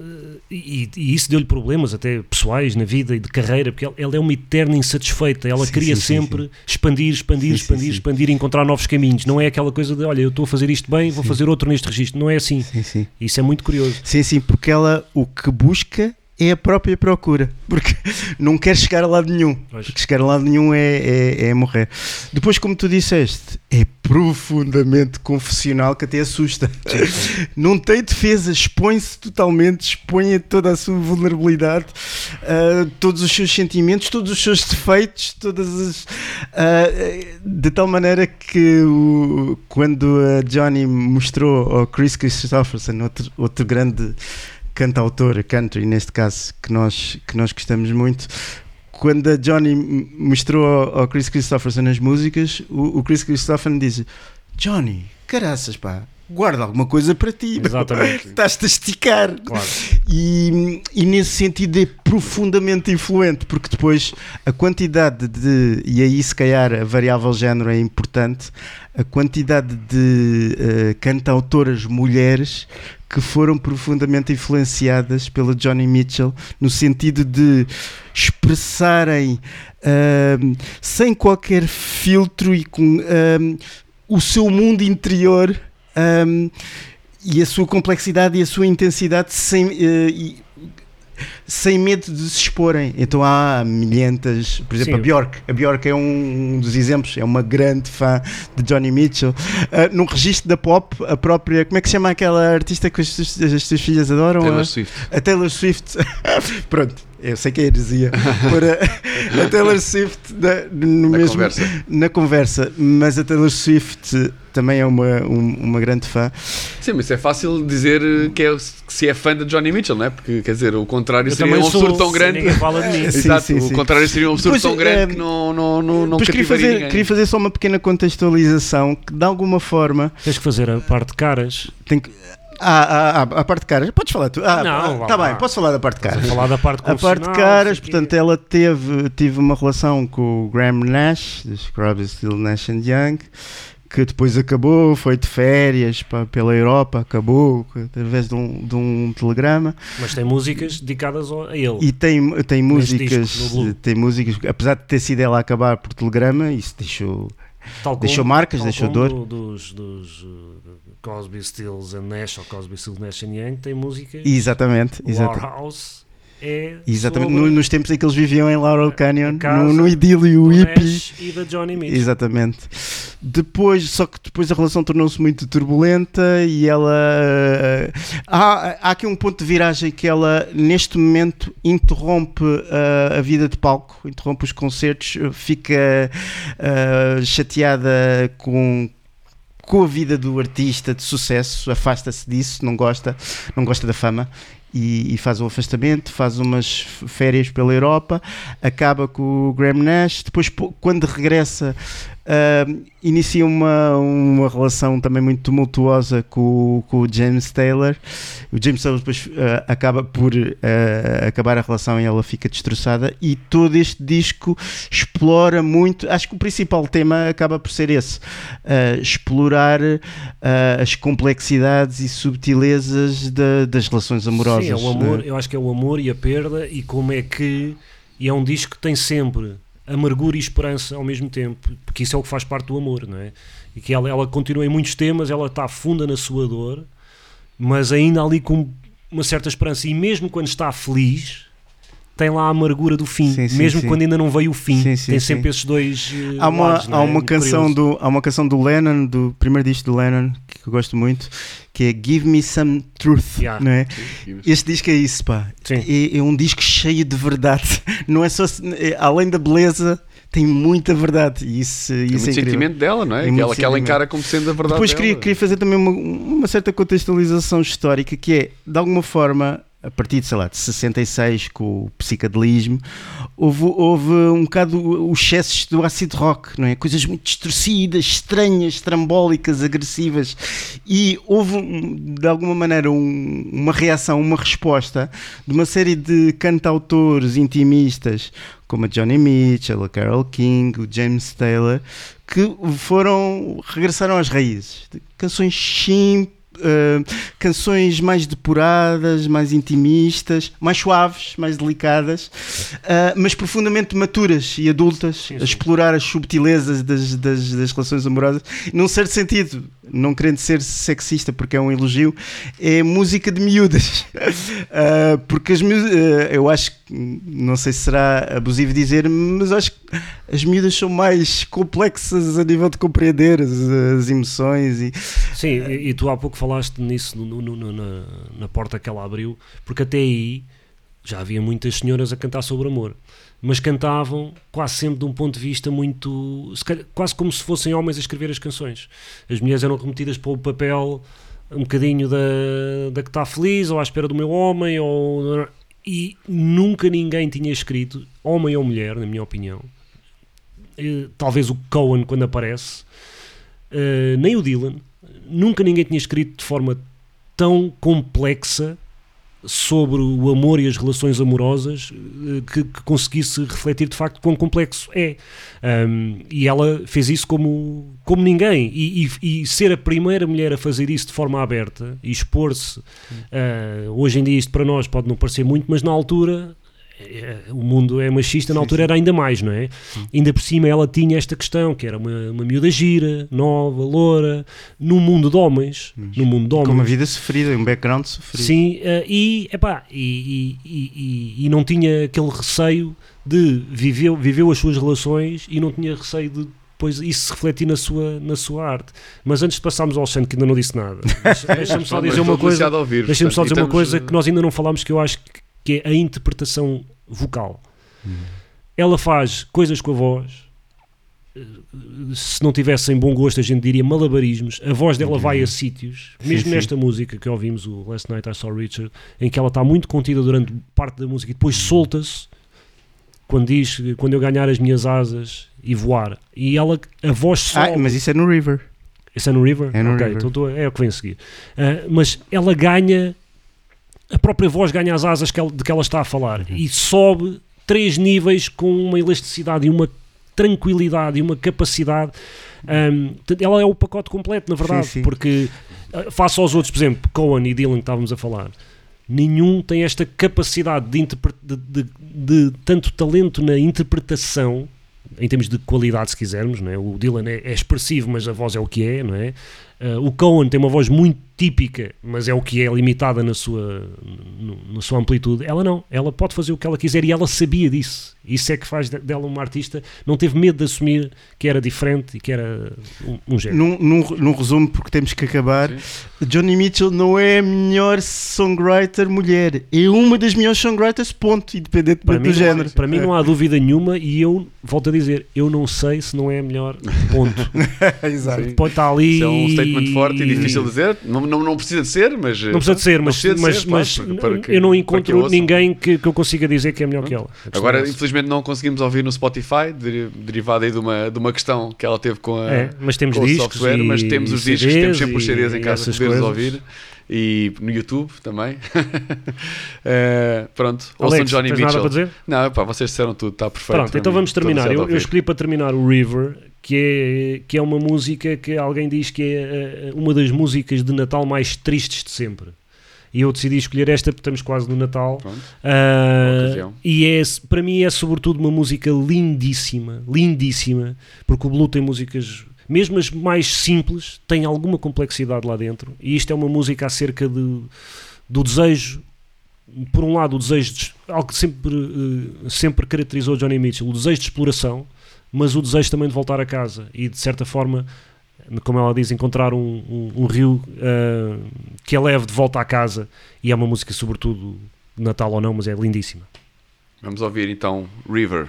eh, e, e isso deu-lhe problemas até pessoais na vida e de carreira, porque ela, ela é uma eterna insatisfeita, ela Sim, queria sim, sim, sempre expandir, expandir, Sim, sim, expandir, sim. expandir, encontrar novos caminhos. Não é aquela coisa de olha, eu estou a fazer isto bem, vou fazer outro neste registro. Não é assim. Sim, sim. Isso é muito curioso. Sim, sim, porque ela o que busca é a própria procura, porque não quer chegar a lado nenhum, Pois. porque chegar a lado nenhum é, é, é morrer. Depois, como tu disseste, é profundamente confessional que até assusta. Não tem defesa, expõe-se totalmente, expõe toda a sua vulnerabilidade, ah, todos os seus sentimentos, todos os seus defeitos, todas as. ah, de tal maneira que o- quando a Johnny mostrou ao Chris Christopherson, outro, outro grande cantautor, country neste caso, que nós, que nós gostamos muito. Quando a Johnny mostrou ao Chris Christopherson as músicas, o, o Chris Christopherson diz: Johnny, caraças, pá, guarda alguma coisa para ti. meu. Exatamente. Estás-te a esticar. Claro. E, e nesse sentido é profundamente influente, porque depois a quantidade de, e aí se calhar a variável género é importante, a quantidade de eh, cantautoras mulheres que foram profundamente influenciadas pela Johnny Mitchell, no sentido de expressarem ahm, sem qualquer filtro e com ahm, o seu mundo interior. Ahm, e a sua complexidade e a sua intensidade sem, eh, e- sem medo de se exporem. Então há milhentas, por exemplo, Sim. a Bjork. A Bjork é um dos exemplos, é uma grande fã de Johnny Mitchell. Ah, no registro da pop, a própria, como é que se chama aquela artista que as, tuas- as tuas filhas adoram? Taylor A- Swift. a Taylor Swift, pronto, eu sei que é heresia, para a Taylor Swift na, no Na mesmo, conversa. na conversa, mas a Taylor Swift também é uma, um- uma grande fã. Sim, mas é fácil dizer que, é, que se é fã de Johnny Mitchell, não é? Porque, quer dizer, o contrário seria um absurdo sou- tão grande. Ninguém fala de mim. Sim, Exato, sim, o sim. contrário seria um absurdo Depois, tão grande eh, que não, não, não, não queria fazer, ninguém. queria fazer só uma pequena contextualização que de alguma forma Tens que fazer a parte de caras. tem que. Ah, ah, ah, a parte de caras, podes falar tu. Ah, Não, vá tá lá. bem, posso falar da parte de caras. Falar da parte A parte de caras, o portanto, ela teve, tive uma relação com o Graham Nash, dos Crosby, Still, Nash and Young, que depois acabou, foi de férias pa- pela Europa, acabou através de um, de um telegrama Mas tem músicas dedicadas a ele. e tem, tem músicas, disco, tem músicas, apesar de ter sido ela a acabar por telegrama, isso deixou, Tal deixou marcas, tal deixou como dor. do- Dos, dos uh, Cosby, Stills and Nash ou Cosby, Stills, Nash and Young tem músicas. exatamente, exatamente. House é Exatamente, sobre no- nos tempos em que eles viviam em Laurel Canyon, no, no idílio hippie. E da Johnny Mitchell. Exatamente. Depois, só que depois a relação tornou-se muito turbulenta e ela. eh, há, há aqui um ponto de viragem que ela, neste momento, interrompe eh, a vida de palco, interrompe os concertos, eh, fica eh, chateada com. Com a vida do artista de sucesso, afasta-se disso, não gosta, não gosta da fama e, e faz um afastamento, faz umas férias pela Europa, acaba com o Graham Nash, depois po- quando regressa ah, inicia uma, uma relação também muito tumultuosa com, o- com o James Taylor. O James Taylor depois ah, acaba por ah, acabar a relação e ela fica destroçada e todo este disco explora muito, acho que o principal tema acaba por ser esse, ah, explorar as complexidades e subtilezas da- das relações amorosas. Sim, é o amor, né? eu acho que é o amor e a perda e como é que e é um disco que tem sempre amargura e esperança ao mesmo tempo, porque isso é o que faz parte do amor, não é? E que ela, ela continua em muitos temas, ela está funda na sua dor, mas ainda ali com uma certa esperança. E mesmo quando está feliz, tem lá a amargura do fim. Sim, sim, mesmo sim. quando ainda não veio o fim, tem sempre esses dois. eh, Há uma, lados, não há, é? uma Muito canção curioso. do, há uma canção do Lennon, do primeiro disco do Lennon, que eu gosto muito, que é Give Me Some Truth. Yeah. Não é? Este disco é isso, pá. Sim. É, é um disco cheio de verdade. Não é só. é- além da beleza, tem muita verdade. E isso, Tem isso muito é incrível. sentimento dela, não é? Tem que, muito ela, que ela encara como sendo a verdade Depois dela. queria, queria fazer também uma, uma certa contextualização histórica que é, de alguma forma, a partir de, sei lá, de 66, com o psicadelismo, houve, houve um bocado os excessos do acid rock, não é? Coisas muito distorcidas, estranhas, trambólicas, agressivas. E houve, de alguma maneira, um- uma reação, uma resposta de uma série de cantautores intimistas, como a Johnny Mitchell, a Carole King, o James Taylor, que foram regressaram às raízes. Canções simples. Canções mais depuradas, mais intimistas, mais suaves, mais delicadas, ah, mas profundamente maturas e adultas, Sim, a sim. explorar as subtilezas das, das, das relações amorosas, num certo sentido, não querendo ser sexista porque é um elogio, é música de miúdas, Ah, porque as miúdas, ah, eu acho não sei se será abusivo dizer, mas acho que as miúdas são mais complexas a nível de compreender as, as emoções e Sim, e, e tu há pouco falaste nisso no- no- no- na, na porta que ela abriu, porque até aí já havia muitas senhoras a cantar sobre amor, mas cantavam quase sempre de um ponto de vista muito. quase como se fossem homens a escrever as canções. As mulheres eram remetidas para o papel um bocadinho da, da que está feliz, ou à espera do meu homem, ou. E nunca ninguém tinha escrito, homem ou mulher, na minha opinião. Eh, Talvez o Cohen, quando aparece, eh, nem o Dylan, nunca ninguém tinha escrito de forma tão complexa sobre o amor e as relações amorosas eh, que, que conseguisse refletir de facto quão complexo é. Um, e ela fez isso como, como ninguém. E, e- e ser a primeira mulher a fazer isso de forma aberta e expor-se. eh, hoje em dia, isto para nós pode não parecer muito, mas na altura. Eh, O mundo é machista, na Sim, altura sim. era ainda mais, não é? Ainda por cima ela tinha esta questão que era uma, uma miúda gira, nova, loura, num mundo de homens, num mundo de homens. com uma vida sofrida, um background sofrido. Sim, eh, e, epá, e, e, e, e- não tinha aquele receio de viveu, viveu as suas relações e não tinha receio de depois isso se refletir na sua, na sua arte. Mas antes de passarmos ao Alexandre, que ainda não disse nada, deixa- deixa-me só dizer uma coisa. ouvir, Deixa-me só dizer uma coisa que nós ainda não falámos que eu acho que- que é a interpretação vocal. Ela faz coisas com a voz. eh, Se não tivessem bom gosto, a gente diria malabarismos. A voz dela vai a sítios, mesmo sim. nesta música que ouvimos, o Last Night I Saw Richard, em que ela está muito contida durante parte da música e depois solta-se quando diz quando eu ganhar as minhas asas e voar. E ela, a voz sobe. Ah, mas isso é no River. Isso é no River? É no ok, River. então é o que vem a seguir. Ah, mas ela ganha, a própria voz ganha as asas que ela- de que ela está a falar Uhum. e sobe três níveis com uma elasticidade e uma tranquilidade e uma capacidade. Portanto, ela é o pacote completo, na verdade, Sim, sim. porque ah, face aos outros, por exemplo, Cohen e Dylan que estávamos a falar. Nenhum tem esta capacidade de, de- de- de tanto talento na interpretação em termos de qualidade, se quisermos, não é? o Dylan é, é expressivo, mas a voz é o que é, não é? Ah, o Cohen tem uma voz muito típica, mas é o que é, limitada na sua, no- na sua amplitude. Ela não, ela pode fazer o que ela quiser e ela sabia disso. Isso é que faz de- dela uma artista, não teve medo de assumir que era diferente e que era um, um género. Num, num, num resumo, porque temos que acabar, Johnny Mitchell não é a melhor songwriter mulher. É uma das melhores songwriters, ponto, independentemente Para do há- género. para mim não há dúvida nenhuma e eu volto a dizer, eu não sei se não é a melhor ponto. Exato. Sim. Pode estar ali. Isso é um statement forte e difícil de dizer. Não, não, não precisa de ser, mas. Não precisa de ser, mas, de mas, ser, claro, mas para- para que- eu não que encontro ouçam. ninguém que, que eu consiga dizer que é melhor que ela. Agora, é infelizmente, não conseguimos ouvir no Spotify, deri- derivado aí de uma, de uma questão que ela teve com, a, É, mas temos com discos software, mas e temos os CDs discos, temos sempre os CDs em casa para poderes ouvir. E no YouTube também. Eh, pronto, ouçam Alex, Johnny tens Mitchell. nada para dizer? Não, pá, vocês disseram tudo, está perfeito. Pronto, então mim. vamos terminar. Eu, eu escolhi para terminar o River, que é, que é uma música que alguém diz que é eh, uma das músicas de Natal mais tristes de sempre. E eu decidi escolher esta porque estamos quase no Natal. Uh, e é, para mim é sobretudo uma música lindíssima, lindíssima, porque o Blue tem músicas, mesmo as mais simples, tem alguma complexidade lá dentro. E isto é uma música acerca de, do desejo por um lado, o desejo de, algo que sempre, eh, sempre caracterizou Johnny Mitchell, o desejo de exploração, mas o desejo também de voltar a casa e de certa forma, como ela diz, encontrar um, um, um rio uh, que a leve de volta à casa e é uma música, sobretudo, Natal ou não, mas é lindíssima. Vamos ouvir então River.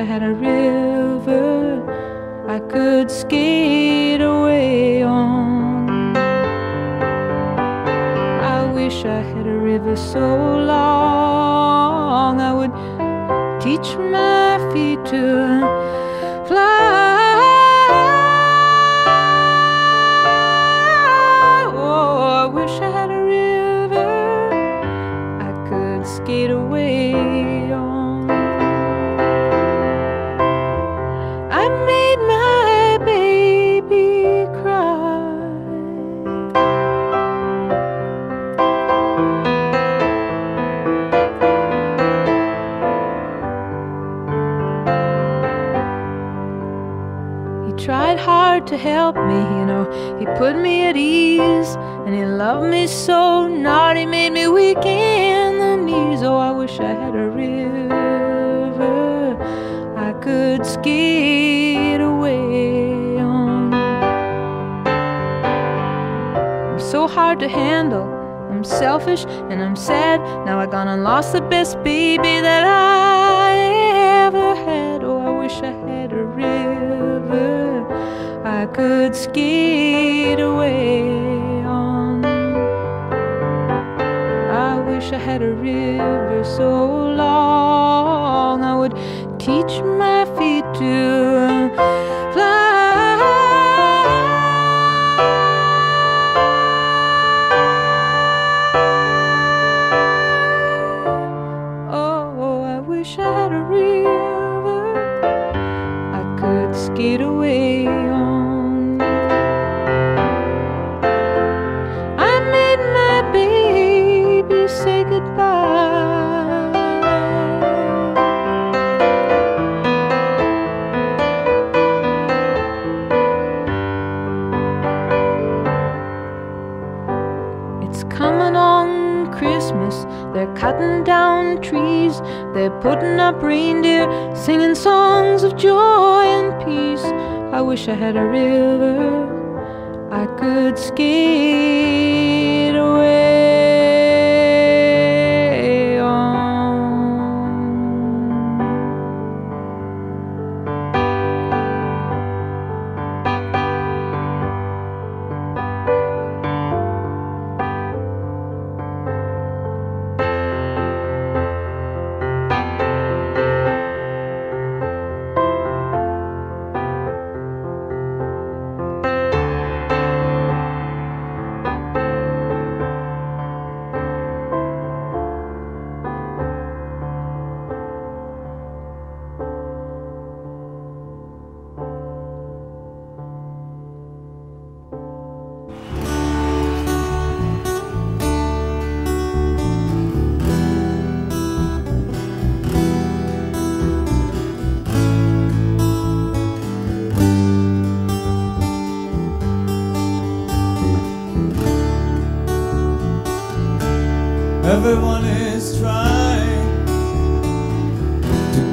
I had a river I could skate away on. I wish I had a river so long I would teach my feet to teach my feet to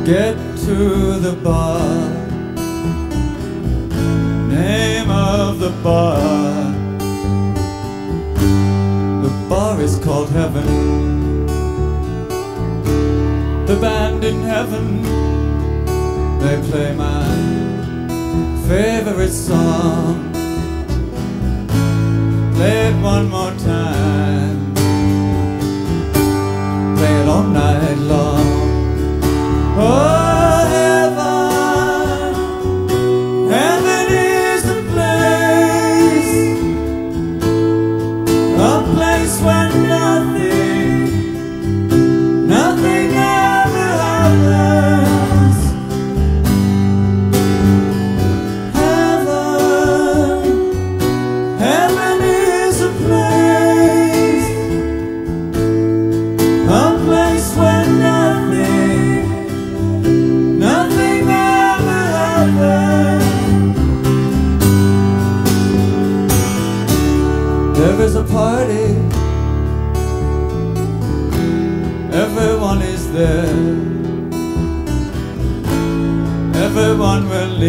get to the bar. Name of the bar. The bar is called heaven. The band in heaven, they play my favorite song. Play it one more time. Play it all night long. Oh,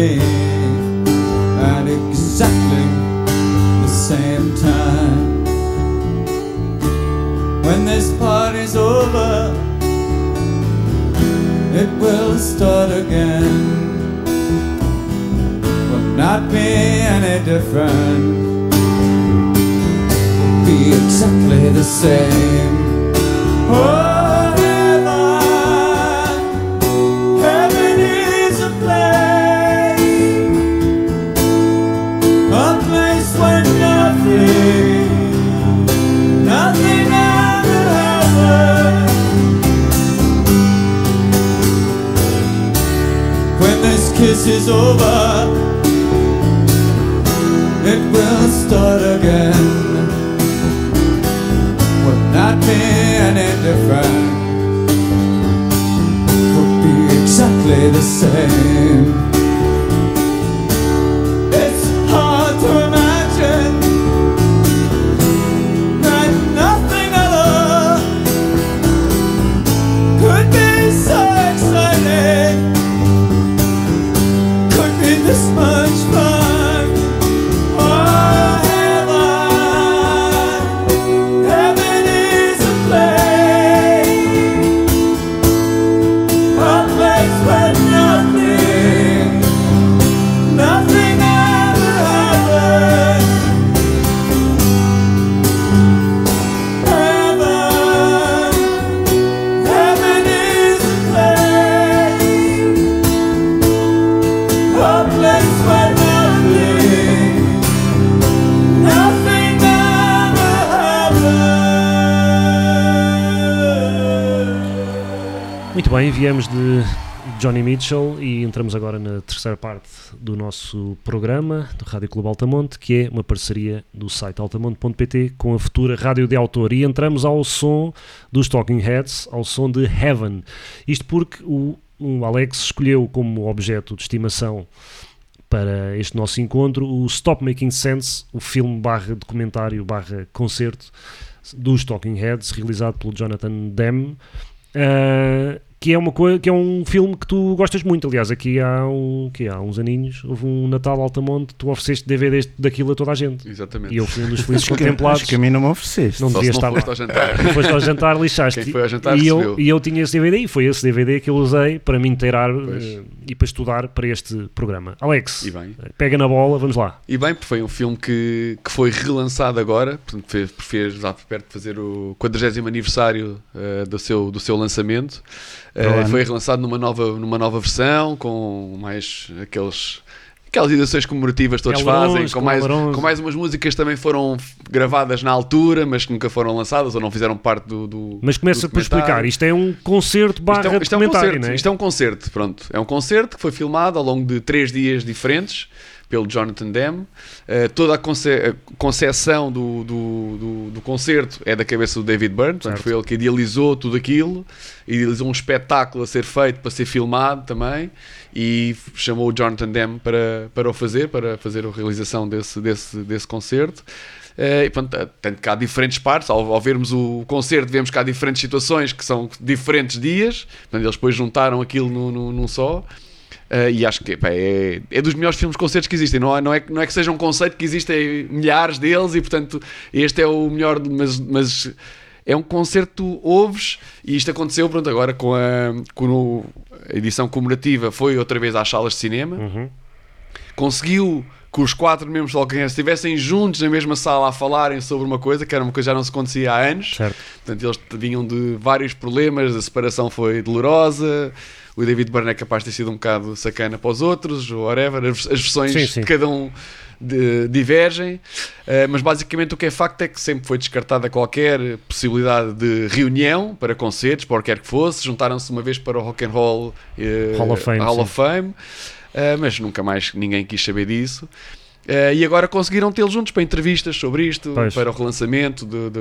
at exactly the same time. When this party's over, it will start again. Will not be any different. Be exactly the same. Oh, is over, it will start again. Will not be any different. Will be exactly the same. Viemos de Johnny Mitchell e entramos agora na terceira parte do nosso programa do Rádio Clube Altamonte, que é uma parceria do site altamonte.pt com a futura Rádio de Autor. E entramos ao som dos Talking Heads, ao som de Heaven. Isto porque o, o Alex escolheu como objeto de estimação para este nosso encontro o Stop Making Sense, o filme barra documentário barra concerto dos Talking Heads, realizado pelo Jonathan Demme. Uh, que é uma coisa que é um filme que tu gostas muito. Aliás, aqui há, um, que há uns aninhos houve um Natal Altamonte, tu ofereceste DVDs daquilo a toda a gente. Exatamente. E eu fui um dos felizes contemplados. acho que a mim não me ofereceste. Não Só devia se não estar lá. foste ao jantar. Tu foste ao jantar, lixaste. Quem foi ao jantar e, eu, e eu tinha esse DVD e foi esse DVD que eu usei para me inteirar Pois. eh, e para estudar para este programa. Alex, E bem. pega na bola, vamos lá. E bem, porque foi um filme que, que foi relançado agora, portanto, fez, fez já perto de fazer o 40 aniversário eh, do, seu, do seu lançamento. Eh, foi relançado numa nova, numa nova versão, com mais aqueles. Aquelas edições comemorativas todos Ailerons, fazem, com mais, com mais umas músicas que também foram gravadas na altura, mas que nunca foram lançadas ou não fizeram parte do. do Mas começa por explicar. Isto é um concerto barra Isto é, isto é um concerto, é? isto é um concerto, pronto. É um concerto que foi filmado ao longo de três dias diferentes pelo Jonathan Demme. Eh, toda a, conce a concepção do, do, do, do concerto é da cabeça do David Byrne, portanto Certo. foi ele que idealizou tudo aquilo, idealizou um espetáculo a ser feito para ser filmado também e chamou o Jonathan Demme para, para o fazer, para fazer a realização desse, desse, desse concerto. Eh, e, pronto, tanto que há diferentes partes, ao, ao vermos o concerto, vemos que há diferentes situações que são diferentes dias, portanto, eles depois juntaram aquilo no, no- num só. Eh, e acho que pá, é, é dos melhores filmes concertos que existem. Não é, não, é, não é que seja um conceito que existem milhares deles e, portanto, este é o melhor, mas, mas é um concerto ouves e isto aconteceu pronto, agora com a, com a edição comemorativa. Foi outra vez às salas de cinema Uhum. conseguiu que os quatro membros do Heads estivessem juntos na mesma sala a falarem sobre uma coisa que era uma coisa que já não se acontecia há anos. Certo. Portanto, eles vinham de vários problemas, a separação foi dolorosa. O David Byrne é capaz de ter sido um bocado sacana para os outros, ou whatever. As, as versões Sim, sim. de cada um de- divergem. Eh, mas basicamente o que é facto é que sempre foi descartada qualquer possibilidade de reunião para concertos, para o que quer que fosse. Juntaram-se uma vez para o Rock and Roll eh, Hall of Fame, Hall of Fame. Uh, mas nunca mais ninguém quis saber disso. Uh, e agora conseguiram tê-los juntos para entrevistas sobre isto, Pois. para o relançamento de, de,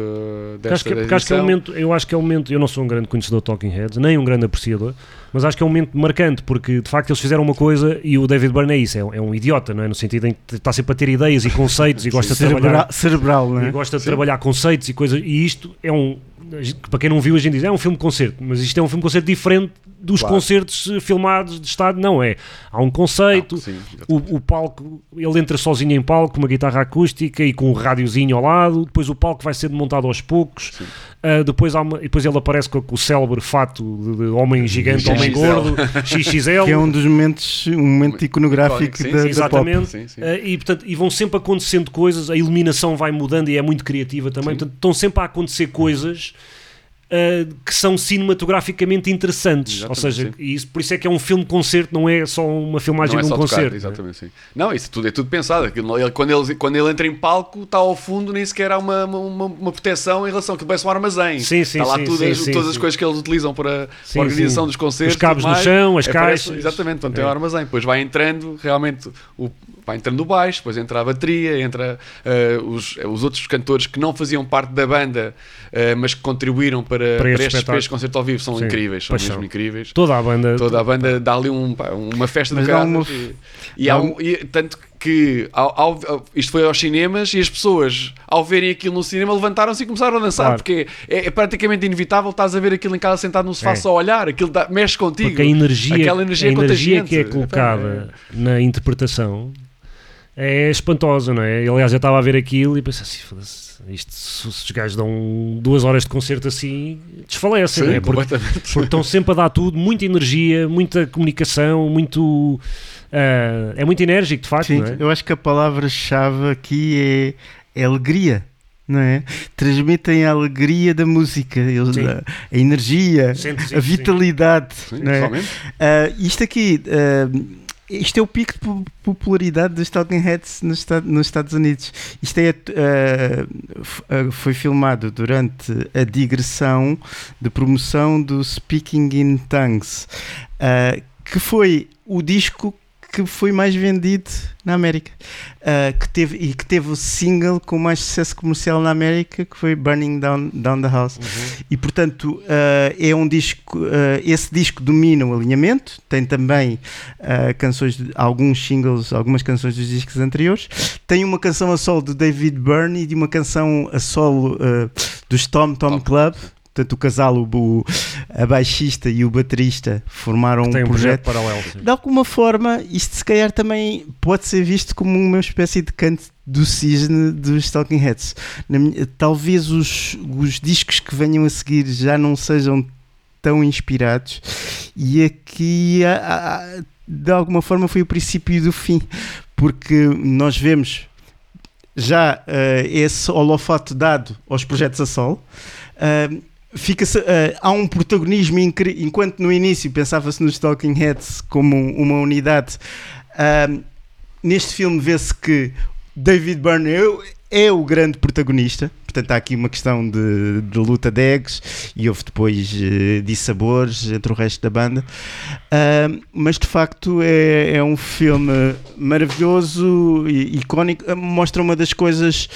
Porque acho desta que, porque acho que é um edição. momento, eu acho que é um momento, eu não sou um grande conhecedor de Talking Heads, nem um grande apreciador, mas acho que é um momento marcante, porque de facto eles fizeram uma coisa e o David Byrne é isso, é, um- é um idiota, não é? No sentido em que está sempre a ter ideias e conceitos e gosta de trabalhar, cerebral, não e é? gosta de trabalhar conceitos e coisas, e isto é um, para quem não viu, a gente diz, é um filme concerto, mas isto é um filme concerto diferente dos Claro. concertos eh, filmados de estado, não é? Há um conceito, Não, sim, o, o palco, ele entra sozinho em palco com uma guitarra acústica e com um rádiozinho ao lado, depois o palco vai ser montado aos poucos, ah, depois, há uma- depois ele aparece com, com o célebre fato de, de homem gigante, homem XXL. gordo, XXL. Que é um dos momentos, um momento iconográfico Sim, da, sim, da pop. Exatamente. Sim, sim. Ah, e, portanto, e vão sempre acontecendo coisas, a iluminação vai mudando e é muito criativa também. Portanto, estão sempre a acontecer coisas ah, que são cinematograficamente interessantes. Ou Exatamente, seja, sim. e isso, por isso é que é um filme concerto, não é só uma filmagem Não é de um tocar, concerto. exatamente, sim. Não, isso tudo é tudo pensado. Aquilo, ele- quando, ele, quando ele entra em palco, está ao fundo, nem sequer há uma, uma, uma proteção em relação que parece um armazém. Sim, sim, está lá sim, tudo, sim, as- sim, todas as coisas que eles utilizam para, a organização dos concertos. Os cabos tudo no mais. chão, as É, parece- caixas. Exatamente, quando tem É. o armazém. Depois vai entrando, realmente, o, vai entrando o baixo, depois entra a bateria, entra eh, os, os outros cantores que não faziam parte da banda, eh, mas que contribuíram para, para, este para este concerto ao vivo, são Sim. incríveis, são mesmo são. incríveis. Toda a banda. Toda a banda dá ali um, pá, uma festa Mas do uma- E, e um- e tanto que ao- ao- ao- isto foi aos cinemas e as pessoas, ao verem aquilo no cinema, levantaram-se e começaram a dançar, Claro. porque é, é praticamente inevitável estás a ver aquilo em casa sentado no sofá É. só a olhar, aquilo dá- mexe contigo. Porque a energia, Aquela energia a energia que é colocada na interpretação é espantosa, não é? Aliás, eu estava a ver aquilo e pensei assim, foda-se, isto, se os gajos dão duas horas de concerto assim, desfalecem, Sim, não é? Porque, completamente. porque estão sempre a dar tudo, muita energia, muita comunicação, muito... ah, é muito enérgico, de facto, Sim, não é? eu acho que a palavra-chave aqui é, é alegria. Não é? Transmitem a alegria da música, eles- a, a energia, sim, a vitalidade. Sim, não é? Ah, isto aqui, ah, isto é o pico de po- popularidade dos Talking Heads nos, Esta- nos Estados Unidos. Isto é, ah, foi filmado durante a digressão de promoção do Speaking in Tongues, ah, que foi o disco que foi mais vendido na América. Ah, que teve, e que teve o single com mais sucesso comercial na América que foi Burning Down, Down the House. E portanto ah, é um disco ah, esse disco domina o alinhamento tem também canções de- alguns singles algumas canções dos discos anteriores. Tem uma canção a solo do David Byrne e de uma canção a solo dos Tom Tom Tom. Club Portanto, o casal, o, a baixista e o baterista formaram um um projeto projeto paralelo. sim. de alguma forma, isto se calhar também pode ser visto como uma espécie de canto do cisne dos Talking Heads. Minha- talvez os, os discos que venham a seguir já não sejam tão inspirados e aqui há- há- de alguma forma foi o princípio do fim porque nós vemos já eh, esse holofote dado aos projetos a solo Ah, fica-se, ah, há um protagonismo incri- enquanto no início pensava-se nos Talking Heads como uma unidade ah, neste filme vê-se que David Byrne é, o- é o grande protagonista. Portanto há aqui uma questão de, de luta de egos e houve depois eh, dissabores entre o resto da banda. Ah, mas de facto é, é um filme maravilhoso e icónico. Mostra uma das coisas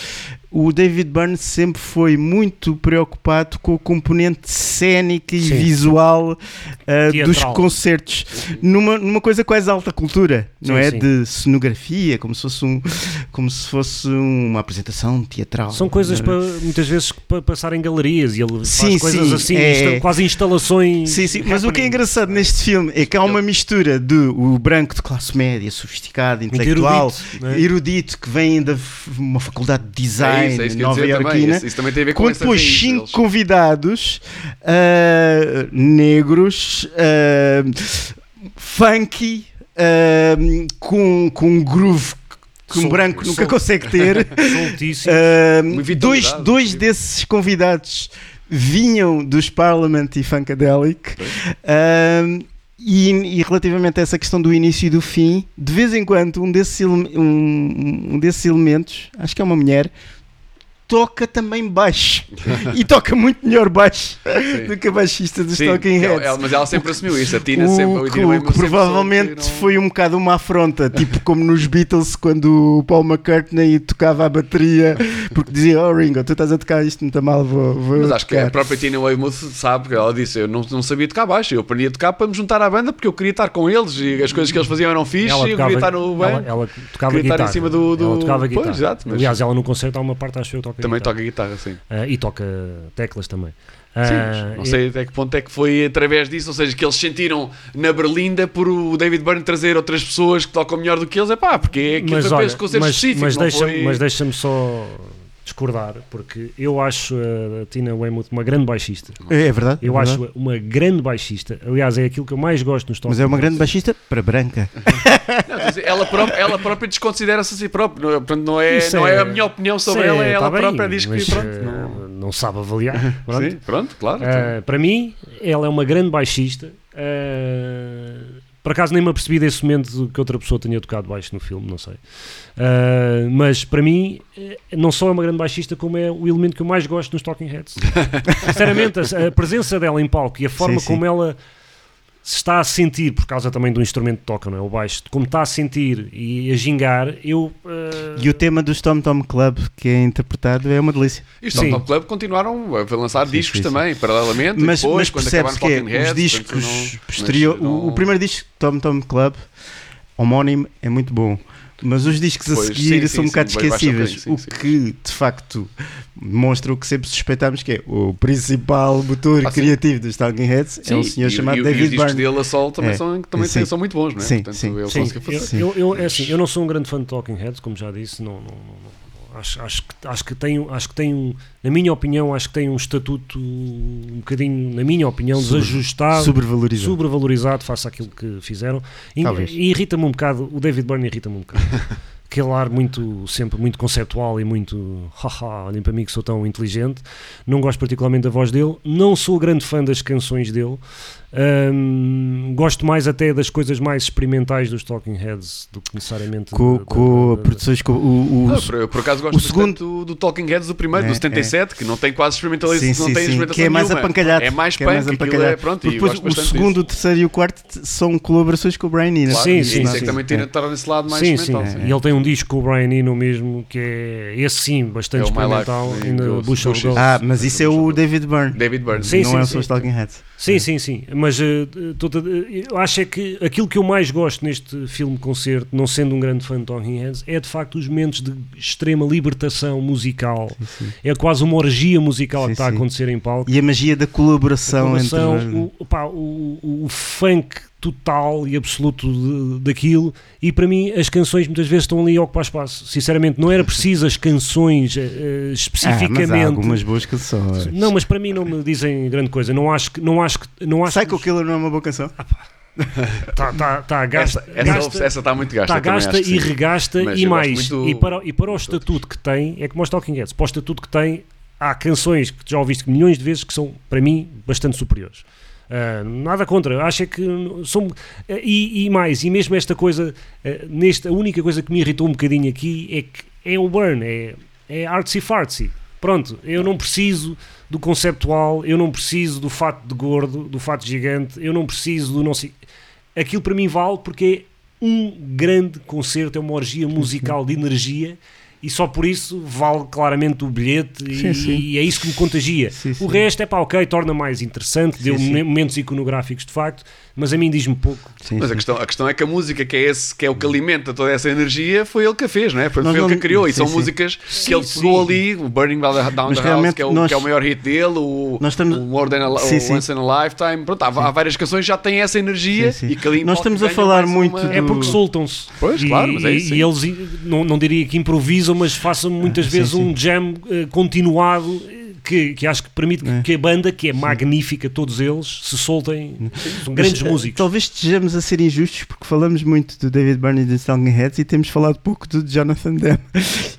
o David Byrne sempre foi muito preocupado com o componente cénico e Sim. visual ah, dos concertos numa, numa coisa quase alta cultura, não Sim, é? sim. De cenografia, como se fosse, um, como se fosse uma apresentação teatral. São coisas para, muitas vezes para passar em galerias e ele Sim, faz coisas sim, assim, é- quase instalações. Sim, sim, mas o que é engraçado neste filme é que há uma mistura de o branco de classe média, sofisticado, intelectual, erudito, é? erudito, que vem de uma faculdade de design É isso, é isso que nova iorquina, Isso, isso também tem a ver com depois raiz cinco deles. convidados ah, negros, ah, funky, ahm, com, com um groove que um Sol- branco nunca sol- consegue ter. Uma dois, dois desses convidados vinham dos Parliament e Funkadelic. E, e relativamente a essa questão do início e do fim, de vez em quando um desses, um, um desses elementos, acho que é uma mulher, toca também baixo. e toca muito melhor baixo do que a baixista dos Sim, Talking ela- Heads. ela- mas ela sempre assumiu isso. A Tina sempre. O que, Tina o que sempre provavelmente que não- foi um bocado uma afronta, tipo como nos Beatles quando o Paul McCartney tocava a bateria porque dizia: Oh Ringo, tu estás a tocar isto muito mal, vou, vou Mas acho que tocar." a própria Tina Weymouth sabe que ela disse: Eu não, não sabia tocar baixo, eu aprendi a tocar para me juntar à banda porque eu queria estar com eles e as coisas que eles faziam eram fixe e eu queria estar no ela, bem. ela tocava Queria estar guitarra. em cima do- do- Ela tocava Pois, guitarra. exato, mas- Aliás, ela no concerto há uma parte, acho que eu toco Também guitarra. toca guitarra, sim. Ah, e toca teclas também. Sim, Ah, não sei até que ponto é que foi através disso, ou seja, que eles sentiram na Berlinda por o David Byrne trazer outras pessoas que tocam melhor do que eles, é pá, porque é aquilo mas, olha, mas, específico. mas deixa-me foi- mas deixa-me só discordar, porque eu acho a Tina Weymouth uma grande baixista. É, é verdade. Eu é acho verdade. uma grande baixista. Aliás, é aquilo que eu mais gosto nos Mas é uma grande baixista para branca. Não, ela, própria, ela própria desconsidera-se a si própria, não é- portanto, não é, Isso não é- é a minha opinião sobre Sim, ela, é tá ela bem, própria diz que pronto. eh, não- não sabe avaliar. Pronto. Sim, pronto, claro. Ah, para mim, ela é uma grande baixista. Ah, por acaso nem me apercebi desse momento que outra pessoa tenha tocado baixo no filme, não sei. Ah, mas para mim, eh, não só é uma grande baixista, como é o elemento que eu mais gosto nos Talking Heads. Sinceramente, a, a presença dela em palco e a forma Sim, sim. como ela se está a sentir, por causa também do instrumento que toca, não é? O baixo, como está a sentir e a gingar, eu. ah, E o tema do Tom Tom Club que é interpretado é uma delícia. E os Tom. Tom Club continuaram a lançar Sim, discos sim, sim. também, paralelamente, Mas, depois, mas quando acabaram que é, Talking Heads. os discos portanto, não- o, o primeiro disco Tom Tom Club homónimo é muito bom. Mas os discos a Pois, seguir sim, são um sim, bocado sim, esquecíveis. o sim, sim. que de facto demonstra o que sempre suspeitámos que é o principal motor Ah, criativo dos Talking Heads é um senhor e- chamado e, e David os discos Byrne. dele a sol também, É, são, também sim. são muito bons, não é? Sim, Portanto, sim. eu, fazer. eu, eu- é assim, eu não sou um grande fã de Talking Heads, como já disse, não, não- não- não- acho, acho, que, acho que tem, acho que tem um, na minha opinião, acho que tem um estatuto um bocadinho, na minha opinião, Sobre- desajustado, Sobrevalorizado. sobrevalorizado face àquilo que fizeram. E, e irrita-me um bocado, o David Byrne irrita-me um bocado. Aquele ar muito, sempre muito conceptual e muito, haha, olhem para mim que sou tão inteligente. Não gosto particularmente da voz dele. Não sou grande fã das canções dele. Hum, gosto mais até das coisas mais experimentais dos Talking Heads do que necessariamente Com, da- com da- da- produções com o, o- Ah, por, por acaso gosto o segundo- do, do Talking Heads do primeiro, É, do 77, que não tem quase experimentalização, Sim, não sim, tem sim, experimentação que é mais nenhuma. apancalhado. É mais que é mais punk, aquilo apancalhado. é, pronto, e depois o segundo, o disso. terceiro e o quarto são colaborações com o Brian Eno. Claro, Sim, e sim, isso é sim. que também tira, torna esse lado mais Sim, sim. experimental. E ele tem um disco com o Brian Eno mesmo, que é esse sim, bastante É o experimental, Bush. Ah, mas isso é o David Byrne. David Byrne. Sim, não sim, é sim. só os Talking Heads. Sim, sim, sim. Mas eh, tô- tô- eu acho é que aquilo que eu mais gosto neste filme-concerto, não sendo um grande fã de Talking Heads, é de facto os momentos de extrema libertação musical. É quase uma orgia musical Sim, que está a sim. acontecer em palco. E a magia da colaboração, Colaboração, entre. o, pá, o, o- o funk total e absoluto de- daquilo e para mim as canções muitas vezes estão ali a ocupar espaço sinceramente não era preciso as canções eh, eh, Ah, mas especificamente há algumas boas canções. não mas para mim não me dizem grande coisa não acho que não acho que não acho Psycho que Killer não é uma boa canção? tá, tá, tá, gasta, Essa, essa, gasta, essa está muito gasta. tá, gasta e sim. regasta Mas e mais muito e para, e para o estatuto que tem é como os Talking Heads para o estatuto que tem há canções que já ouviste milhões de vezes que são para mim bastante superiores Ah, nada contra, acho é que são ah, e, e mais, e mesmo esta coisa ah, nesta, a única coisa que me irritou um bocadinho aqui é que é o burn, é, é artsy fartsy pronto, eu não preciso do conceptual, eu não preciso do fato de gordo, do fato gigante, eu não preciso do não sei aquilo para mim vale porque é um grande concerto, é uma orgia musical de energia e só por isso vale claramente o bilhete e, Sim, sim. e é isso que me contagia. Sim, sim. O resto é pá, ok, torna mais interessante, deu sim. momentos iconográficos de facto, mas a mim diz-me pouco. Sim, Mas a questão, a questão é que a música, que é, esse, que é o que alimenta toda essa energia, foi ele que a fez, não é? Foi, Nós foi ele que a criou. E são sim. músicas Sim, que ele pegou sim. ali, o Burning Down the Mas House, realmente que é, o, nós- que é o maior hit dele, o, Nós estamos- o More Than a, Sim, o sim. Once in a Lifetime. Pronto, há, há várias canções que já têm essa energia Sim, sim. e que ali Nós estamos a falar muito uma- do- É porque soltam-se. Pois, e, claro, mas é isso, e- e eles, não, não diria que improvisam, mas façam muitas Ah, sim, vezes sim. um jam eh, continuado que, que acho que permite que, É. que a banda, que é magnífica, todos eles, se soltem. São grandes Mas, eh, músicos. Talvez estejamos a ser injustos porque falamos muito do David Byrne e dos Talking Heads e temos falado pouco do Jonathan Demme.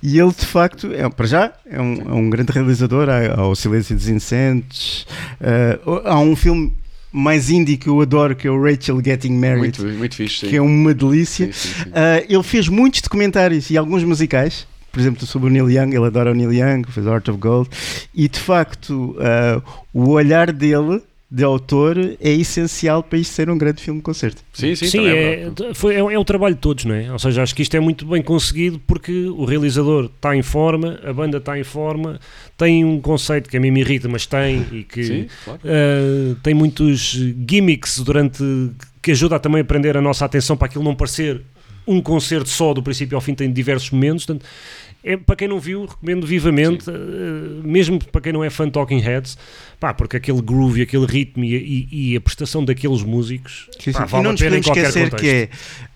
E ele, de facto, é, para já, é um, é um grande realizador. Há, há O Silêncio dos Incêndios. eh, há um filme mais indie que eu adoro, que é o Rachel Getting Married, Muito, muito fixe, sim. que é uma delícia. Sim, sim, sim. Uh, ele fez muitos documentários e alguns musicais, por exemplo, sobre o Neil Young, ele adora o Neil Young, fez Art of Gold, e de facto uh, o olhar dele, de autor, é essencial para isto ser um grande filme-concerto. Sim, sim, Sim, também é, verdade. foi- é, é o trabalho de todos, não é? Ou seja, acho que isto é muito bem conseguido porque o realizador está em forma, a banda está em forma, tem um conceito que a mim me irrita, mas tem e que Sim, claro. Uh, tem muitos gimmicks durante que ajuda a também a prender a nossa atenção para aquilo não parecer um concerto só do princípio ao fim, tem diversos momentos. Portanto, é, para quem não viu, recomendo vivamente, uh, mesmo para quem não é fã de Talking Heads, pá, porque aquele groove, e aquele ritmo e, e- e a prestação daqueles músicos pá, e vale não a nos pena em podemos qualquer esquecer contexto. que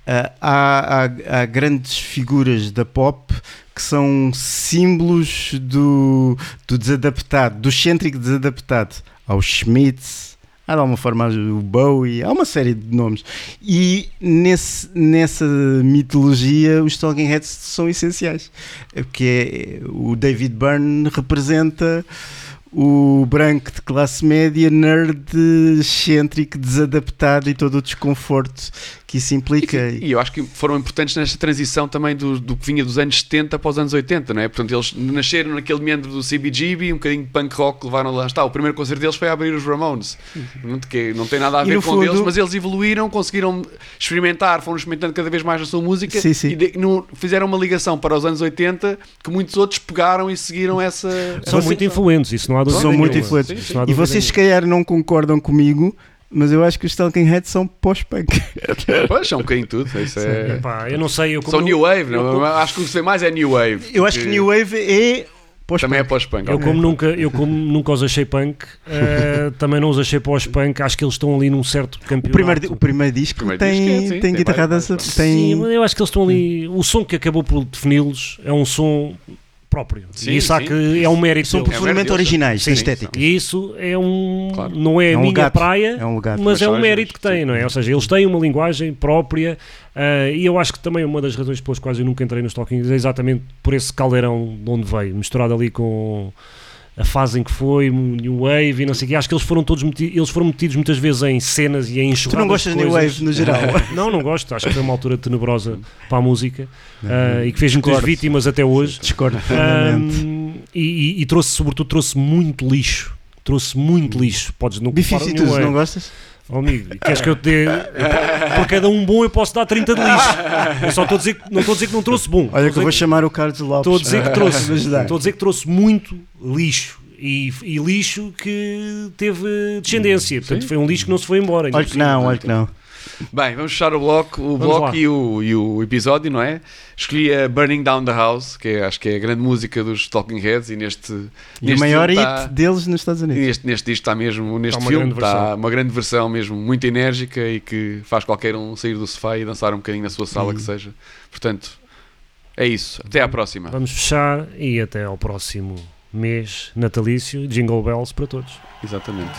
é, uh, há, há- há grandes figuras da pop que são símbolos do, do desadaptado, do excêntrico desadaptado. Há o Schmitz, há de alguma forma o Bowie, há uma série de nomes. E nesse, nessa mitologia os Talking Heads são essenciais. Porque é, o David Byrne representa o branco de classe média, nerd, excêntrico, desadaptado e todo o desconforto que isso implica. E eu acho que foram importantes nesta transição também do, do que vinha dos anos 70 para os anos 80, não é? Portanto, eles nasceram naquele meandro do CBGB, um bocadinho de punk rock, levaram lá está. O primeiro concerto deles foi abrir os Ramones, Não- que não tem nada a E ver com fundo- eles, mas eles evoluíram, conseguiram experimentar, foram experimentando cada vez mais a sua música Sim, sim. e de- no- fizeram uma ligação para os anos 80 que muitos outros pegaram e seguiram essa. São essa muito influentes, isso não há dúvida São muito influentes. Sim, E vocês, se calhar, não concordam comigo, mas eu acho que os Talking Heads são pós-punk. Pois, são um bocadinho tudo. Isso é... Epá, eu não sei, eu como São New Wave, eu não? como- acho que o que sei mais é New Wave. Eu acho que New Wave é. Também é pós-punk. Eu como, nunca, eu como nunca os achei punk, eh, também não os achei pós-punk, acho que eles estão ali num certo O campeonato. primeiro, o primeiro disco primeiro tem, disco é, sim, tem vários- Sim, tem... mas eu acho que eles estão ali. O som que acabou por defini-los é um som próprio. Sim, e isso há sim. que é um mérito São profundamente deles, originais sim, estética. E isso é um. Claro. Não é a É um minha praia, É um mas Mas é um mérito que têm, não é? Ou seja, eles têm uma linguagem própria ah, e eu acho que também uma das razões pelas quais eu nunca entrei nos Talking é exatamente por esse caldeirão de onde veio, misturado ali com a fase em que foi, New Wave e não sei o quê. Acho que eles foram todos meti- eles foram metidos muitas vezes em cenas e em Tu enxurradas não gostas de New. Wave no geral? Não, não gosto. Acho que foi uma altura tenebrosa para a música ah, e que fez muitas vítimas até hoje. Discordo. Ahm, e, e- e trouxe, sobretudo, trouxe muito lixo. Trouxe muito lixo. Podes não tu, é. não gostas? Oh, amigo, queres que eu te dê. Por cada um bom eu posso dar 30 de lixo. Eu só estou a dizer que não estou a dizer que não trouxe bom. Olha que eu vou dizer chamar o Carlos Lopes. Estou a dizer que trouxe. Para ajudar. Estou a dizer que trouxe muito lixo. E, e lixo que teve descendência. Portanto, foi um lixo que não se foi embora. Olha que não, olha que não. Bem, vamos fechar o bloco, o Vamos bloco e o, e o episódio, não é? Escolhi a Burning Down the House, que é- acho que é a grande música dos Talking Heads e neste. E neste o maior hit está- deles nos Estados Unidos. Neste, neste disco está mesmo, neste uma filme, grande está versão. uma grande versão mesmo, muito enérgica e que faz qualquer um sair do sofá e dançar um bocadinho na sua sala, que seja. Portanto, é isso. Até à próxima. Vamos fechar e até ao próximo mês natalício. Jingle Bells para todos. Exatamente.